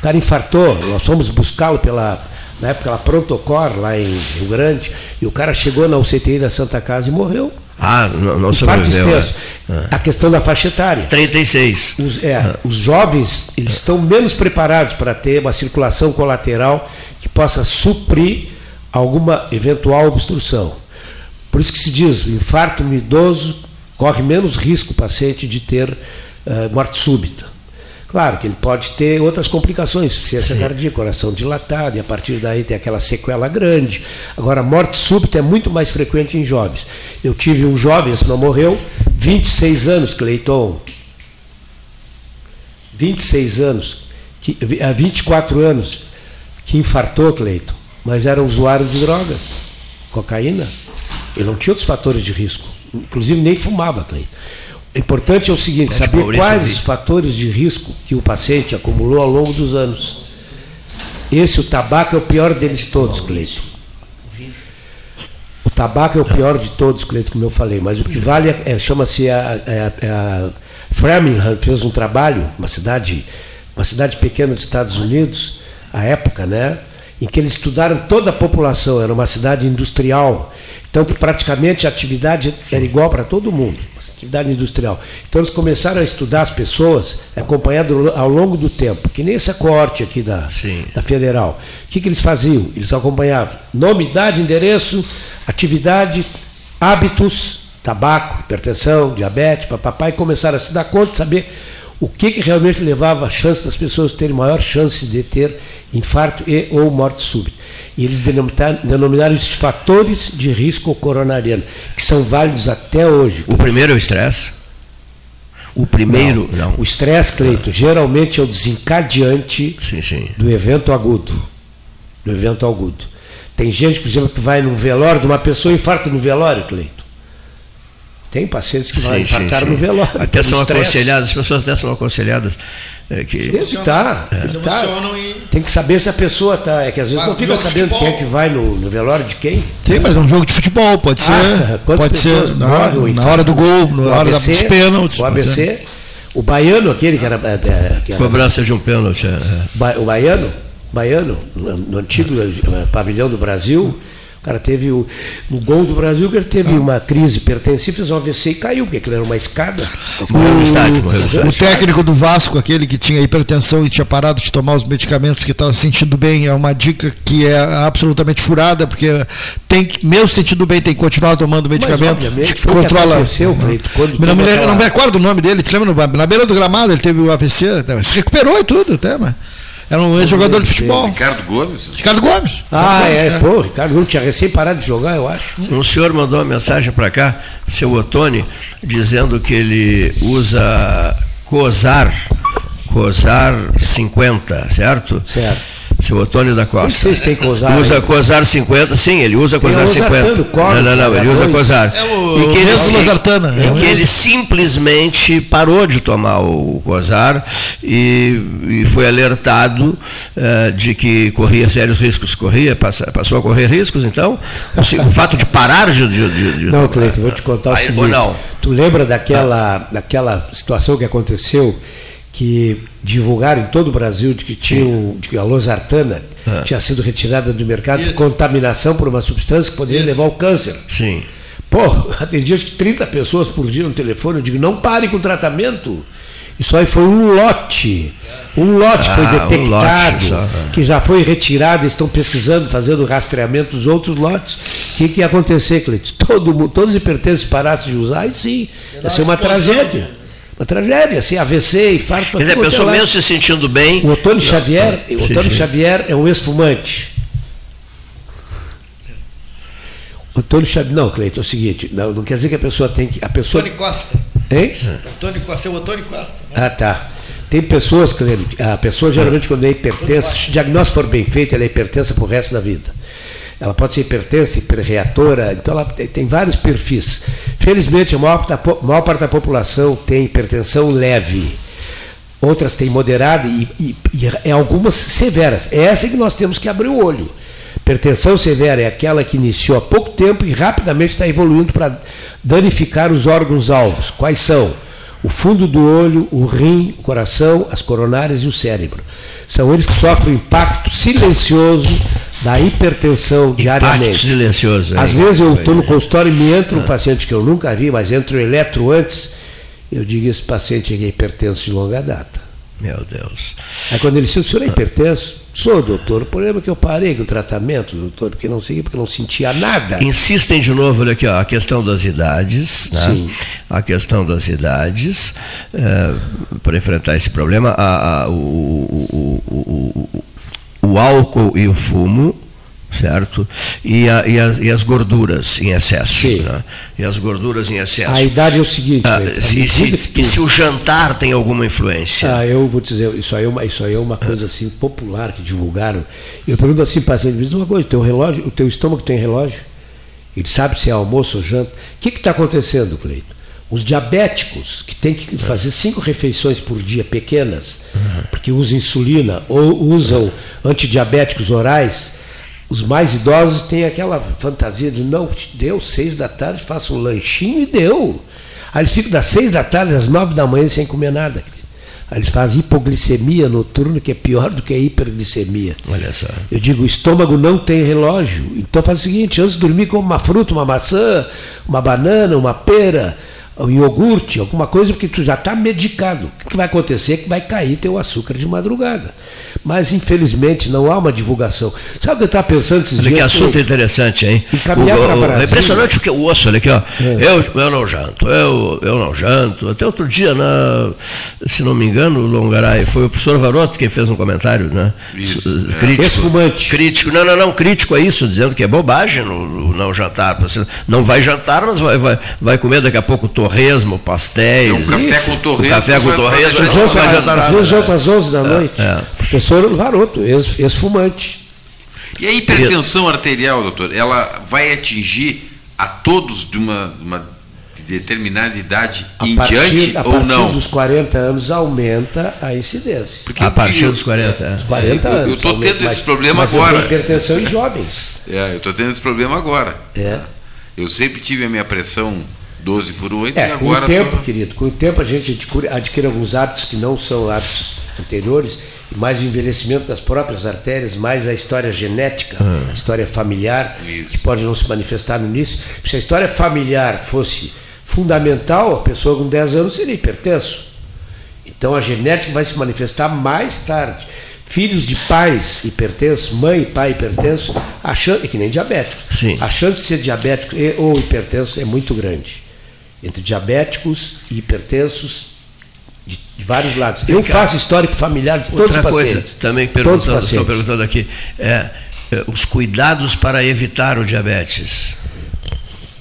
O cara infartou, nós fomos buscá-lo pela, na época, pela Protocor, lá em Rio Grande, e o cara chegou na UCTI da Santa Casa e morreu. Ah, não, não Infarto sobreviveu. né? A questão da faixa etária. 36. Os, é, os jovens eles estão menos preparados para ter uma circulação colateral que possa suprir alguma eventual obstrução. Por isso que se diz, o infarto no idoso corre menos risco o paciente de ter eh, morte súbita. Claro que ele pode ter outras complicações, insuficiência cardíaca, coração dilatado, e a partir daí tem aquela sequela grande. Agora, a morte súbita é muito mais frequente em jovens. Eu tive um jovem, esse não morreu, 26 anos, Cleiton, 26 anos, que, ah, 24 anos, que infartou, Cleito, mas era usuário de droga, cocaína. Ele não tinha outros fatores de risco, inclusive nem fumava, Cleito. O importante é o seguinte, saber quais os fatores de risco que o paciente acumulou ao longo dos anos. Esse, o tabaco, é o pior deles todos, Cleito. O tabaco é o pior de todos, Cleito, como eu falei, mas o que vale é, é- chama-se a, é- é a Framingham fez um trabalho, uma cidade, uma cidade pequena dos Estados Unidos, à época, né, em que eles estudaram toda a população, era uma cidade industrial, então praticamente a atividade era igual para todo mundo, atividade industrial. Então eles começaram a estudar as pessoas, acompanhando ao longo do tempo, que nem essa corte aqui da, Sim. da federal. O que, que eles faziam? Eles acompanhavam nome, idade, endereço, atividade, hábitos, tabaco, hipertensão, diabetes, papapá, e começaram a se dar conta, saber o que, que realmente levava a chance das pessoas terem maior chance de ter infarto e ou morte súbita. E eles denominaram, denominaram esses fatores de risco coronariano, que são válidos até hoje. O primeiro é o estresse? O primeiro, não. O estresse, Cleito, geralmente é o desencadeante Sim, sim. do evento agudo. Do evento agudo. Tem gente, por exemplo, que vai num velório de uma pessoa e infarta no velório, Cleito. Tem pacientes que vão Sim, sim, infartar sim. no velório. Até são estresse. aconselhadas, as pessoas até são aconselhadas é, que Esse tá, esse tá. Tem que saber se a pessoa tá. É que às vezes Vai não fica sabendo quem é que vai no, no velório de quem. Sim, mas é um jogo de futebol, pode ser. Ah, quantas pode ser na, o na hora do gol, na hora ABC, dos pênaltis. O pode ser. ABC, o baiano, aquele que era, é, é, que era cobrança de um pênalti. é, é. O baiano, baiano, no, antigo pavilhão do Brasil, cara teve o, no gol do Brasil, que ele teve uma crise hipertensiva, fez um AVC e caiu, porque aquilo era uma escada. Morreu no estádio, morreu no O técnico do Vasco, aquele que tinha hipertensão e tinha parado de tomar os medicamentos porque estava se sentindo bem, é uma dica que é absolutamente furada, porque tem que, mesmo se sentindo bem, tem que continuar tomando medicamentos. obviamente, que controla. aconteceu, Cleito, quando Me não, me lembro- não me aquela- recordo o nome dele, te lembra? Na beira do gramado ele teve o AVC, até, se recuperou e tudo, até, mas era um ex-jogador de futebol. Ricardo Gomes. Ricardo Gomes. Ah, Ricardo é, Gomes, pô, Ricardo não tinha recém parado de jogar, eu acho. Um senhor mandou uma mensagem para cá, seu Otone, dizendo que ele usa COSAR, COSAR 50, certo? Certo. Seu Otônio da Costa. Não sei se tem COSAR Usa aí. COSAR 50, sim, ele usa Tem COSAR o 50. Losartano, Corno, não, não, não, ele usa H2. COSAR. É o E que ele, mesmo sim- Losartana, é e o que ele simplesmente parou de tomar o COSAR e, e foi alertado eh, de que corria sérios riscos. Corria, passa- passou a correr riscos, então, o, o fato de parar de. de, de- de Não. Cleiton, vou te contar o Aí, seguinte. ou não? Tu lembra daquela, daquela situação que aconteceu que divulgaram em todo o Brasil de que, tinham, de que a losartana Ah. tinha sido retirada do mercado por contaminação por uma substância que poderia Isso. levar ao câncer. Sim. Pô, *laughs* atendi acho que 30 pessoas por dia no telefone, eu digo, não pare com o tratamento. Isso aí foi um lote. Um lote Ah, foi um detectado, lote só. que já foi retirado, estão pesquisando, fazendo rastreamento dos outros lotes. O que, que ia acontecer, Cleiton? *laughs* Todo, todos os hipertensos parassem de usar, e sim, ia ser uma tragédia. Uma tragédia, assim, AVC, infarto. Quer dizer, a pessoa lá. mesmo se sentindo bem. O Otônio Xavier, o Sim, Otônio sim. Xavier é um ex-fumante. O Otônio Xavier, não, Cleiton, é o seguinte, não, não quer dizer que a pessoa tem que. A pessoa. Tony Costa. Hein? Antônio Costa, seu Antônio Costa. né? Ah, tá. Tem pessoas, Cleiton, a pessoa geralmente quando é hipertensa, se o diagnóstico for bem feito, ela é hipertensa pro resto da vida. Ela pode ser hipertensa, hiperreatora, então ela tem, vários perfis. Felizmente, a maior, po- maior parte da população tem hipertensão leve. Outras têm moderada e, e, e é algumas severas. É essa que nós temos que abrir o olho. Hipertensão severa é aquela que iniciou há pouco tempo e rapidamente está evoluindo para danificar os órgãos-alvos. Quais são? O fundo do olho, o rim, o coração, as coronárias e o cérebro. São eles que sofrem impacto silencioso da hipertensão diariamente. silencioso. Às vezes eu estou no é. consultório e me entra um paciente que eu nunca vi, mas entra o eletro antes, eu digo, esse paciente é hipertenso de longa data. Meu Deus. Aí quando ele diz, o senhor é hipertenso? Sou, doutor. O problema é que eu parei com o tratamento, doutor, porque não sei, porque eu não sentia nada. Insistem de novo, olha aqui, ó, a questão das idades, né? Sim. a questão das idades, eh, para enfrentar esse problema, a- a- o, o- o- o- o álcool e o fumo, certo? E, a- e as, e as gorduras em excesso. Né? E as gorduras em excesso. A idade é o seguinte, Ah, se- e se o jantar tem alguma influência? Ah, eu vou te dizer, isso aí é uma, isso aí é uma coisa assim popular que divulgaram. Eu pergunto assim, paciente, me diz uma coisa, o teu relógio, o teu estômago tem relógio? Ele sabe se é almoço ou janta. O que está acontecendo, Cleito? Os diabéticos, que têm que fazer cinco refeições por dia pequenas, porque usam insulina ou usam antidiabéticos orais, os mais idosos têm aquela fantasia de não, deu seis da tarde, faço um lanchinho e deu. Aí eles ficam das seis da tarde às nove da manhã sem comer nada. Aí eles fazem hipoglicemia noturna, que é pior do que a hiperglicemia. Olha só. Eu digo, o estômago não tem relógio. Então faz o seguinte, antes de dormir, come uma fruta, uma maçã, uma banana, uma pera, um iogurte, alguma coisa, porque tu já está medicado. O que vai acontecer é que vai cair teu açúcar de madrugada. Mas, infelizmente, não há uma divulgação. Sabe o que eu estava pensando esses Olha que dias? assunto interessante, hein? Encaminhar O- o- é impressionante o que eu ouço, olha aqui, ó. Eu, eu não janto, eu, eu não janto. Até outro dia, na, se não me engano, o Longaray, foi o professor Varoto quem fez um comentário, né? Isso, é. Crítico. Esfumante. Crítico, não, não, não, crítico a isso, dizendo que é bobagem no, no não jantar. Você não vai jantar, mas vai, vai, vai comer daqui a pouco torresmo, pastéis. É um café com torresmo, café com torresmo, Às vezes às 11 da noite. é. Professor Varoto, ex- ex-fumante. E a hipertensão arterial, doutor, ela vai atingir a todos de uma, uma determinada idade A em partir, diante a ou partir não? dos 40 anos aumenta a incidência. Porque A partir eu- dos 40. é. 40 eu- eu anos. tô aumenta, tendo esse problema mas eu agora. hipertensão em jovens. É, eu estou tendo esse problema agora. É. Eu sempre tive a minha pressão 12 por 8 É, e com agora o tempo, tô- querido, com o tempo a gente adquire, adquire alguns hábitos que não são hábitos anteriores, mais o envelhecimento das próprias artérias, mais a história genética, a história familiar, Isso. que pode não se manifestar no início. Se a história familiar fosse fundamental, a pessoa com 10 anos seria hipertenso. Então a genética vai se manifestar mais tarde. Filhos de pais hipertensos, mãe e pai hipertenso, a chan- é que nem diabético. Sim. A chance de ser diabético e, ou hipertenso é muito grande. Entre diabéticos e hipertensos de, de vários lados. Eu faço histórico familiar de todos Outra os coisa, pacientes. também Todos os perguntando, estou perguntando aqui, é, é, os cuidados para evitar o diabetes.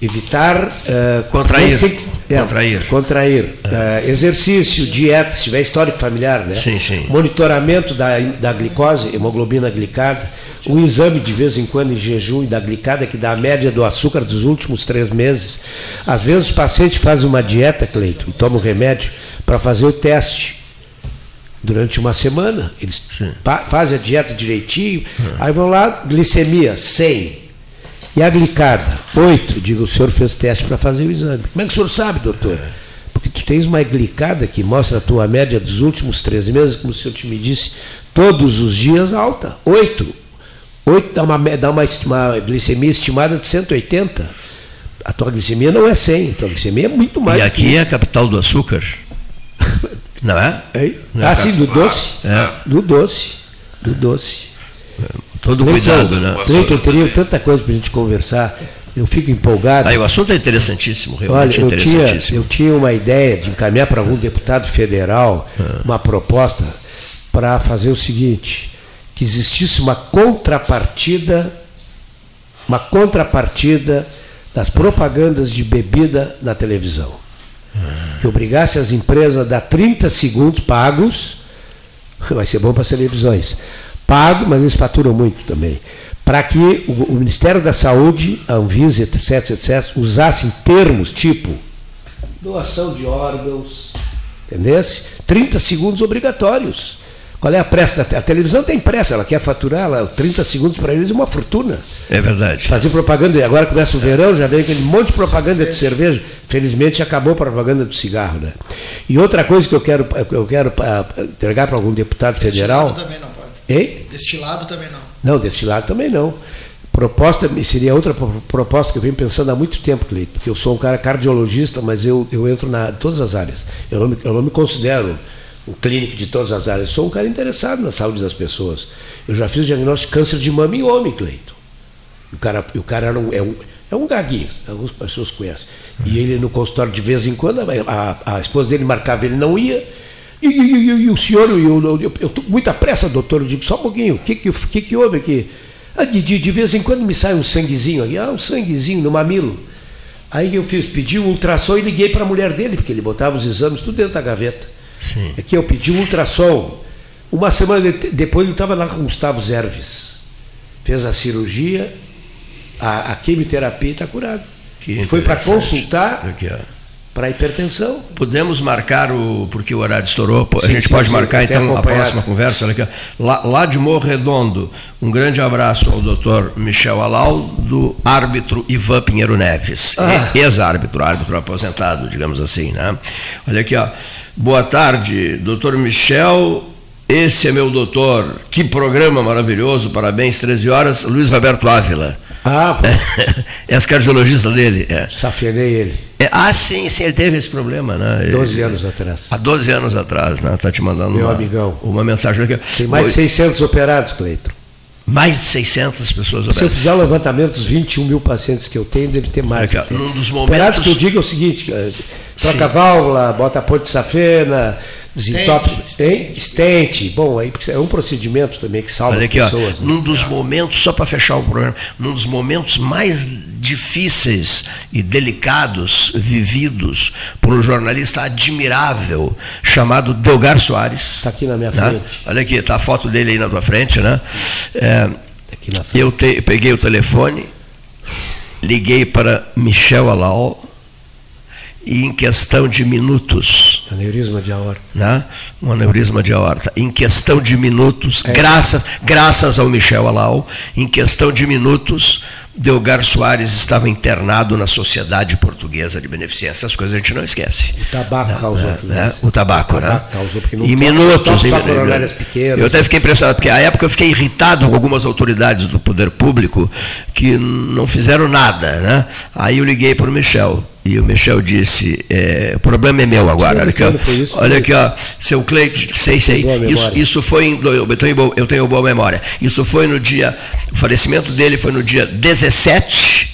Evitar. eh, Contrair. que- é, Contrair. Contrair. Eh, exercício, dieta, se tiver histórico familiar, né? Sim, sim. Monitoramento da, da glicose, hemoglobina glicada. Um exame de vez em quando em jejum e da glicada, que dá a média do açúcar dos últimos três meses. Às vezes os pacientes fazem uma dieta, Cleito, e tomam remédio para fazer o teste. Durante uma semana, eles fazem a dieta direitinho, aí vão lá, glicemia 100, e a glicada, 8. Digo, o senhor fez teste para fazer o exame. Como é que o senhor sabe, doutor? Porque tu tens uma glicada que mostra a tua média dos últimos 13 meses, como o senhor te me disse, todos os dias alta. 8. 8 dá uma, dá uma, uma glicemia estimada de 180. A tua glicemia não é 100, a tua glicemia é muito mais. e do aqui que é a capital do açúcar. *laughs* Não é? Hein? Não é, Ah, sim, do doce. É. Do doce. Do doce. Todo cuidado, né? Eu teria tanta coisa para a gente conversar. Eu fico empolgado. Aí o assunto é interessantíssimo, Olha, realmente eu tinha, interessantíssimo. eu tinha uma ideia de encaminhar para algum deputado federal uma proposta para fazer o seguinte, que existisse uma contrapartida, uma contrapartida das propagandas de bebida na televisão. Que obrigasse as empresas a dar 30 segundos pagos, *laughs* vai ser bom para as televisões, pago, mas eles faturam muito também, para que o, Ministério da Saúde, a Anvisa, etc, etc, usassem termos tipo doação de órgãos, entendesse? 30 segundos obrigatórios. Qual é a pressa? da- A televisão tem pressa, ela quer faturar, ela, 30 segundos para eles é uma fortuna. É verdade. Fazer propaganda, e agora começa o verão, já vem aquele monte de propaganda de cerveja. Felizmente acabou a propaganda do cigarro. Né? E outra coisa que eu quero, eu quero ah, entregar para algum deputado federal. Destilado também não pode. Hein? Destilado também não. Não, desse lado também não. Proposta seria outra pro- proposta que eu venho pensando há muito tempo, Cleito, porque eu sou um cara cardiologista, mas eu, eu entro na todas as áreas. Eu não, me, eu não me considero um clínico de todas as áreas, sou um cara interessado na saúde das pessoas. Eu já fiz diagnóstico de câncer de mama em homem, Cleito. O cara, o cara era um, é, um, é um gaguinho, algumas pessoas conhecem. E ele no consultório de vez em quando, a, a, a esposa dele marcava, ele não ia. E, e- e- e o senhor, eu estou com muita pressa, doutor. Eu digo, só um pouquinho, o que, que, que, que houve aqui? Ah, de, de, de vez em quando me sai um sanguezinho aqui, ah, um sanguezinho no mamilo. Aí eu fiz, pedi um ultrassom e liguei para a mulher dele, porque ele botava os exames tudo dentro da gaveta. Sim. Aqui eu pedi um ultrassom. Uma semana de- depois ele estava lá com o Gustavo Zerves. Fez a cirurgia, a, a quimioterapia e está curado. Que Foi para consultar Aqui, ó. Para hipertensão. Podemos marcar o. Porque o horário estourou, a Sim, gente sim, pode sim, marcar então a próxima conversa. Lá, lá de Morro Redondo, um grande abraço ao doutor Michel Alau, do árbitro Ivan Pinheiro Neves, Ah. ex-árbitro, árbitro aposentado, digamos assim. Né? Olha aqui, ó. Boa tarde, doutor Michel. Esse é meu doutor. Que programa maravilhoso, parabéns, 13 horas. Luiz Roberto Ávila. Ah, pô, *laughs* é as cardiologista dele. É. safenei ele, É, ah, sim, sim, ele teve esse problema, né? 12 Ele- anos atrás. Há 12 anos atrás, né? Está te mandando Meu uma, amigão. uma mensagem aqui. Tem mais de Oi, 600 operados, Cleiton. mais de 600 pessoas Se eu operadas. fizer o levantamento dos 21 mil pacientes que eu tenho, deve ter mais. Tenho. num dos Operados momentos. que eu digo é o seguinte: eh, troca Sim. a válvula, bota a ponte de safena, stent, stent. Bom, aí é um procedimento também que salva Olha aqui, ó, pessoas. né? num dos momentos, só para fechar o programa, num dos momentos mais difíceis e delicados vividos por um jornalista admirável chamado Delgar Soares. Está aqui na minha né? frente. Olha aqui, está a foto dele aí na tua frente, né? É, Aqui na frente. Eu te- peguei o telefone, liguei para Michel Alau e em questão de minutos, Aneurisma de aorta. né, um aneurisma de aorta, em questão de minutos, É. graças, graças ao Michel Alau, em questão de minutos, Delgar Soares estava internado na Sociedade Portuguesa de Beneficência. Essas coisas a gente não esquece. O tabaco causou né, aquilo. né? O tabaco, O né? tabaco causou, porque não toca- minutos. só em- coronárias pequenas. Eu até fiquei impressionado, porque à época eu fiquei irritado com algumas autoridades do poder público que não fizeram nada. Né? Aí eu liguei para o Michel. E o Michel disse, é, o problema é meu agora. Olha aqui, ó. Quando foi isso? Olha aqui, ó, seu Cleito, sei, sei. Isso, isso foi em, eu, tenho, boa- eu tenho boa memória. Isso foi no dia, o falecimento dele foi no dia 17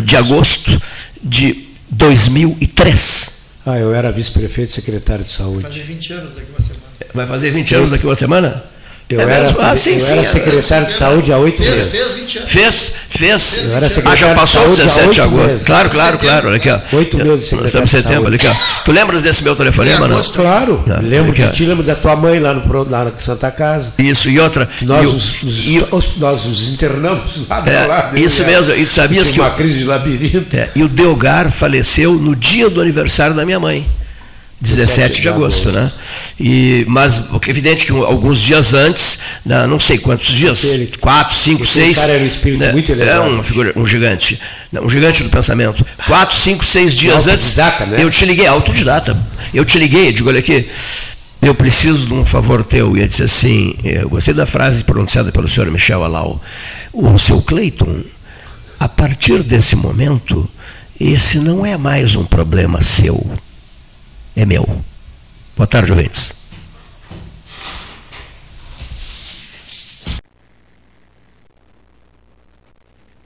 de agosto de 2003. Ah, eu era vice-prefeito e secretário de saúde. Fazer 20 anos daqui uma semana. Vai fazer 20 anos daqui uma semana? Eu É era? Ah, eu sim, sim, era é. secretário de saúde há oito Fez, meses. fez 20 anos. Fez, fez. Eu era Ah, já de passou saúde há 17 de agosto. meses. Claro, claro, claro. Olha aqui, ó. Oito meses de Nós secretário estamos em de setembro. Aqui, ó. Tu lembras desse meu telefonema, Em não? Claro, Não, lembro aqui, de ti, lembro da tua mãe lá, no, lá na Santa Casa. Isso, e outra. Nós, e o- os, os- e o- os- nós os internamos lá do É, lado. isso eu mesmo, e tu sabias que uma o- crise de labirinto. é, e o Delgar faleceu no dia do aniversário da minha mãe. 17 de agosto, né? E, mas é evidente que um- alguns dias antes, né, não sei quantos dias, Aquele- quatro, cinco, seis. cara era um espírito né, muito É elevado. uma figura, um gigante, né, um gigante do pensamento. Quatro, cinco, seis dias antes, né? eu te liguei, autodidata. Eu te liguei, digo, olha aqui, eu preciso de um favor teu. E ele disse assim, eu gostei da frase pronunciada pelo senhor Michel Alau. O seu Cleiton, a partir desse momento, esse não é mais um problema seu, é meu. Boa tarde, ouvintes.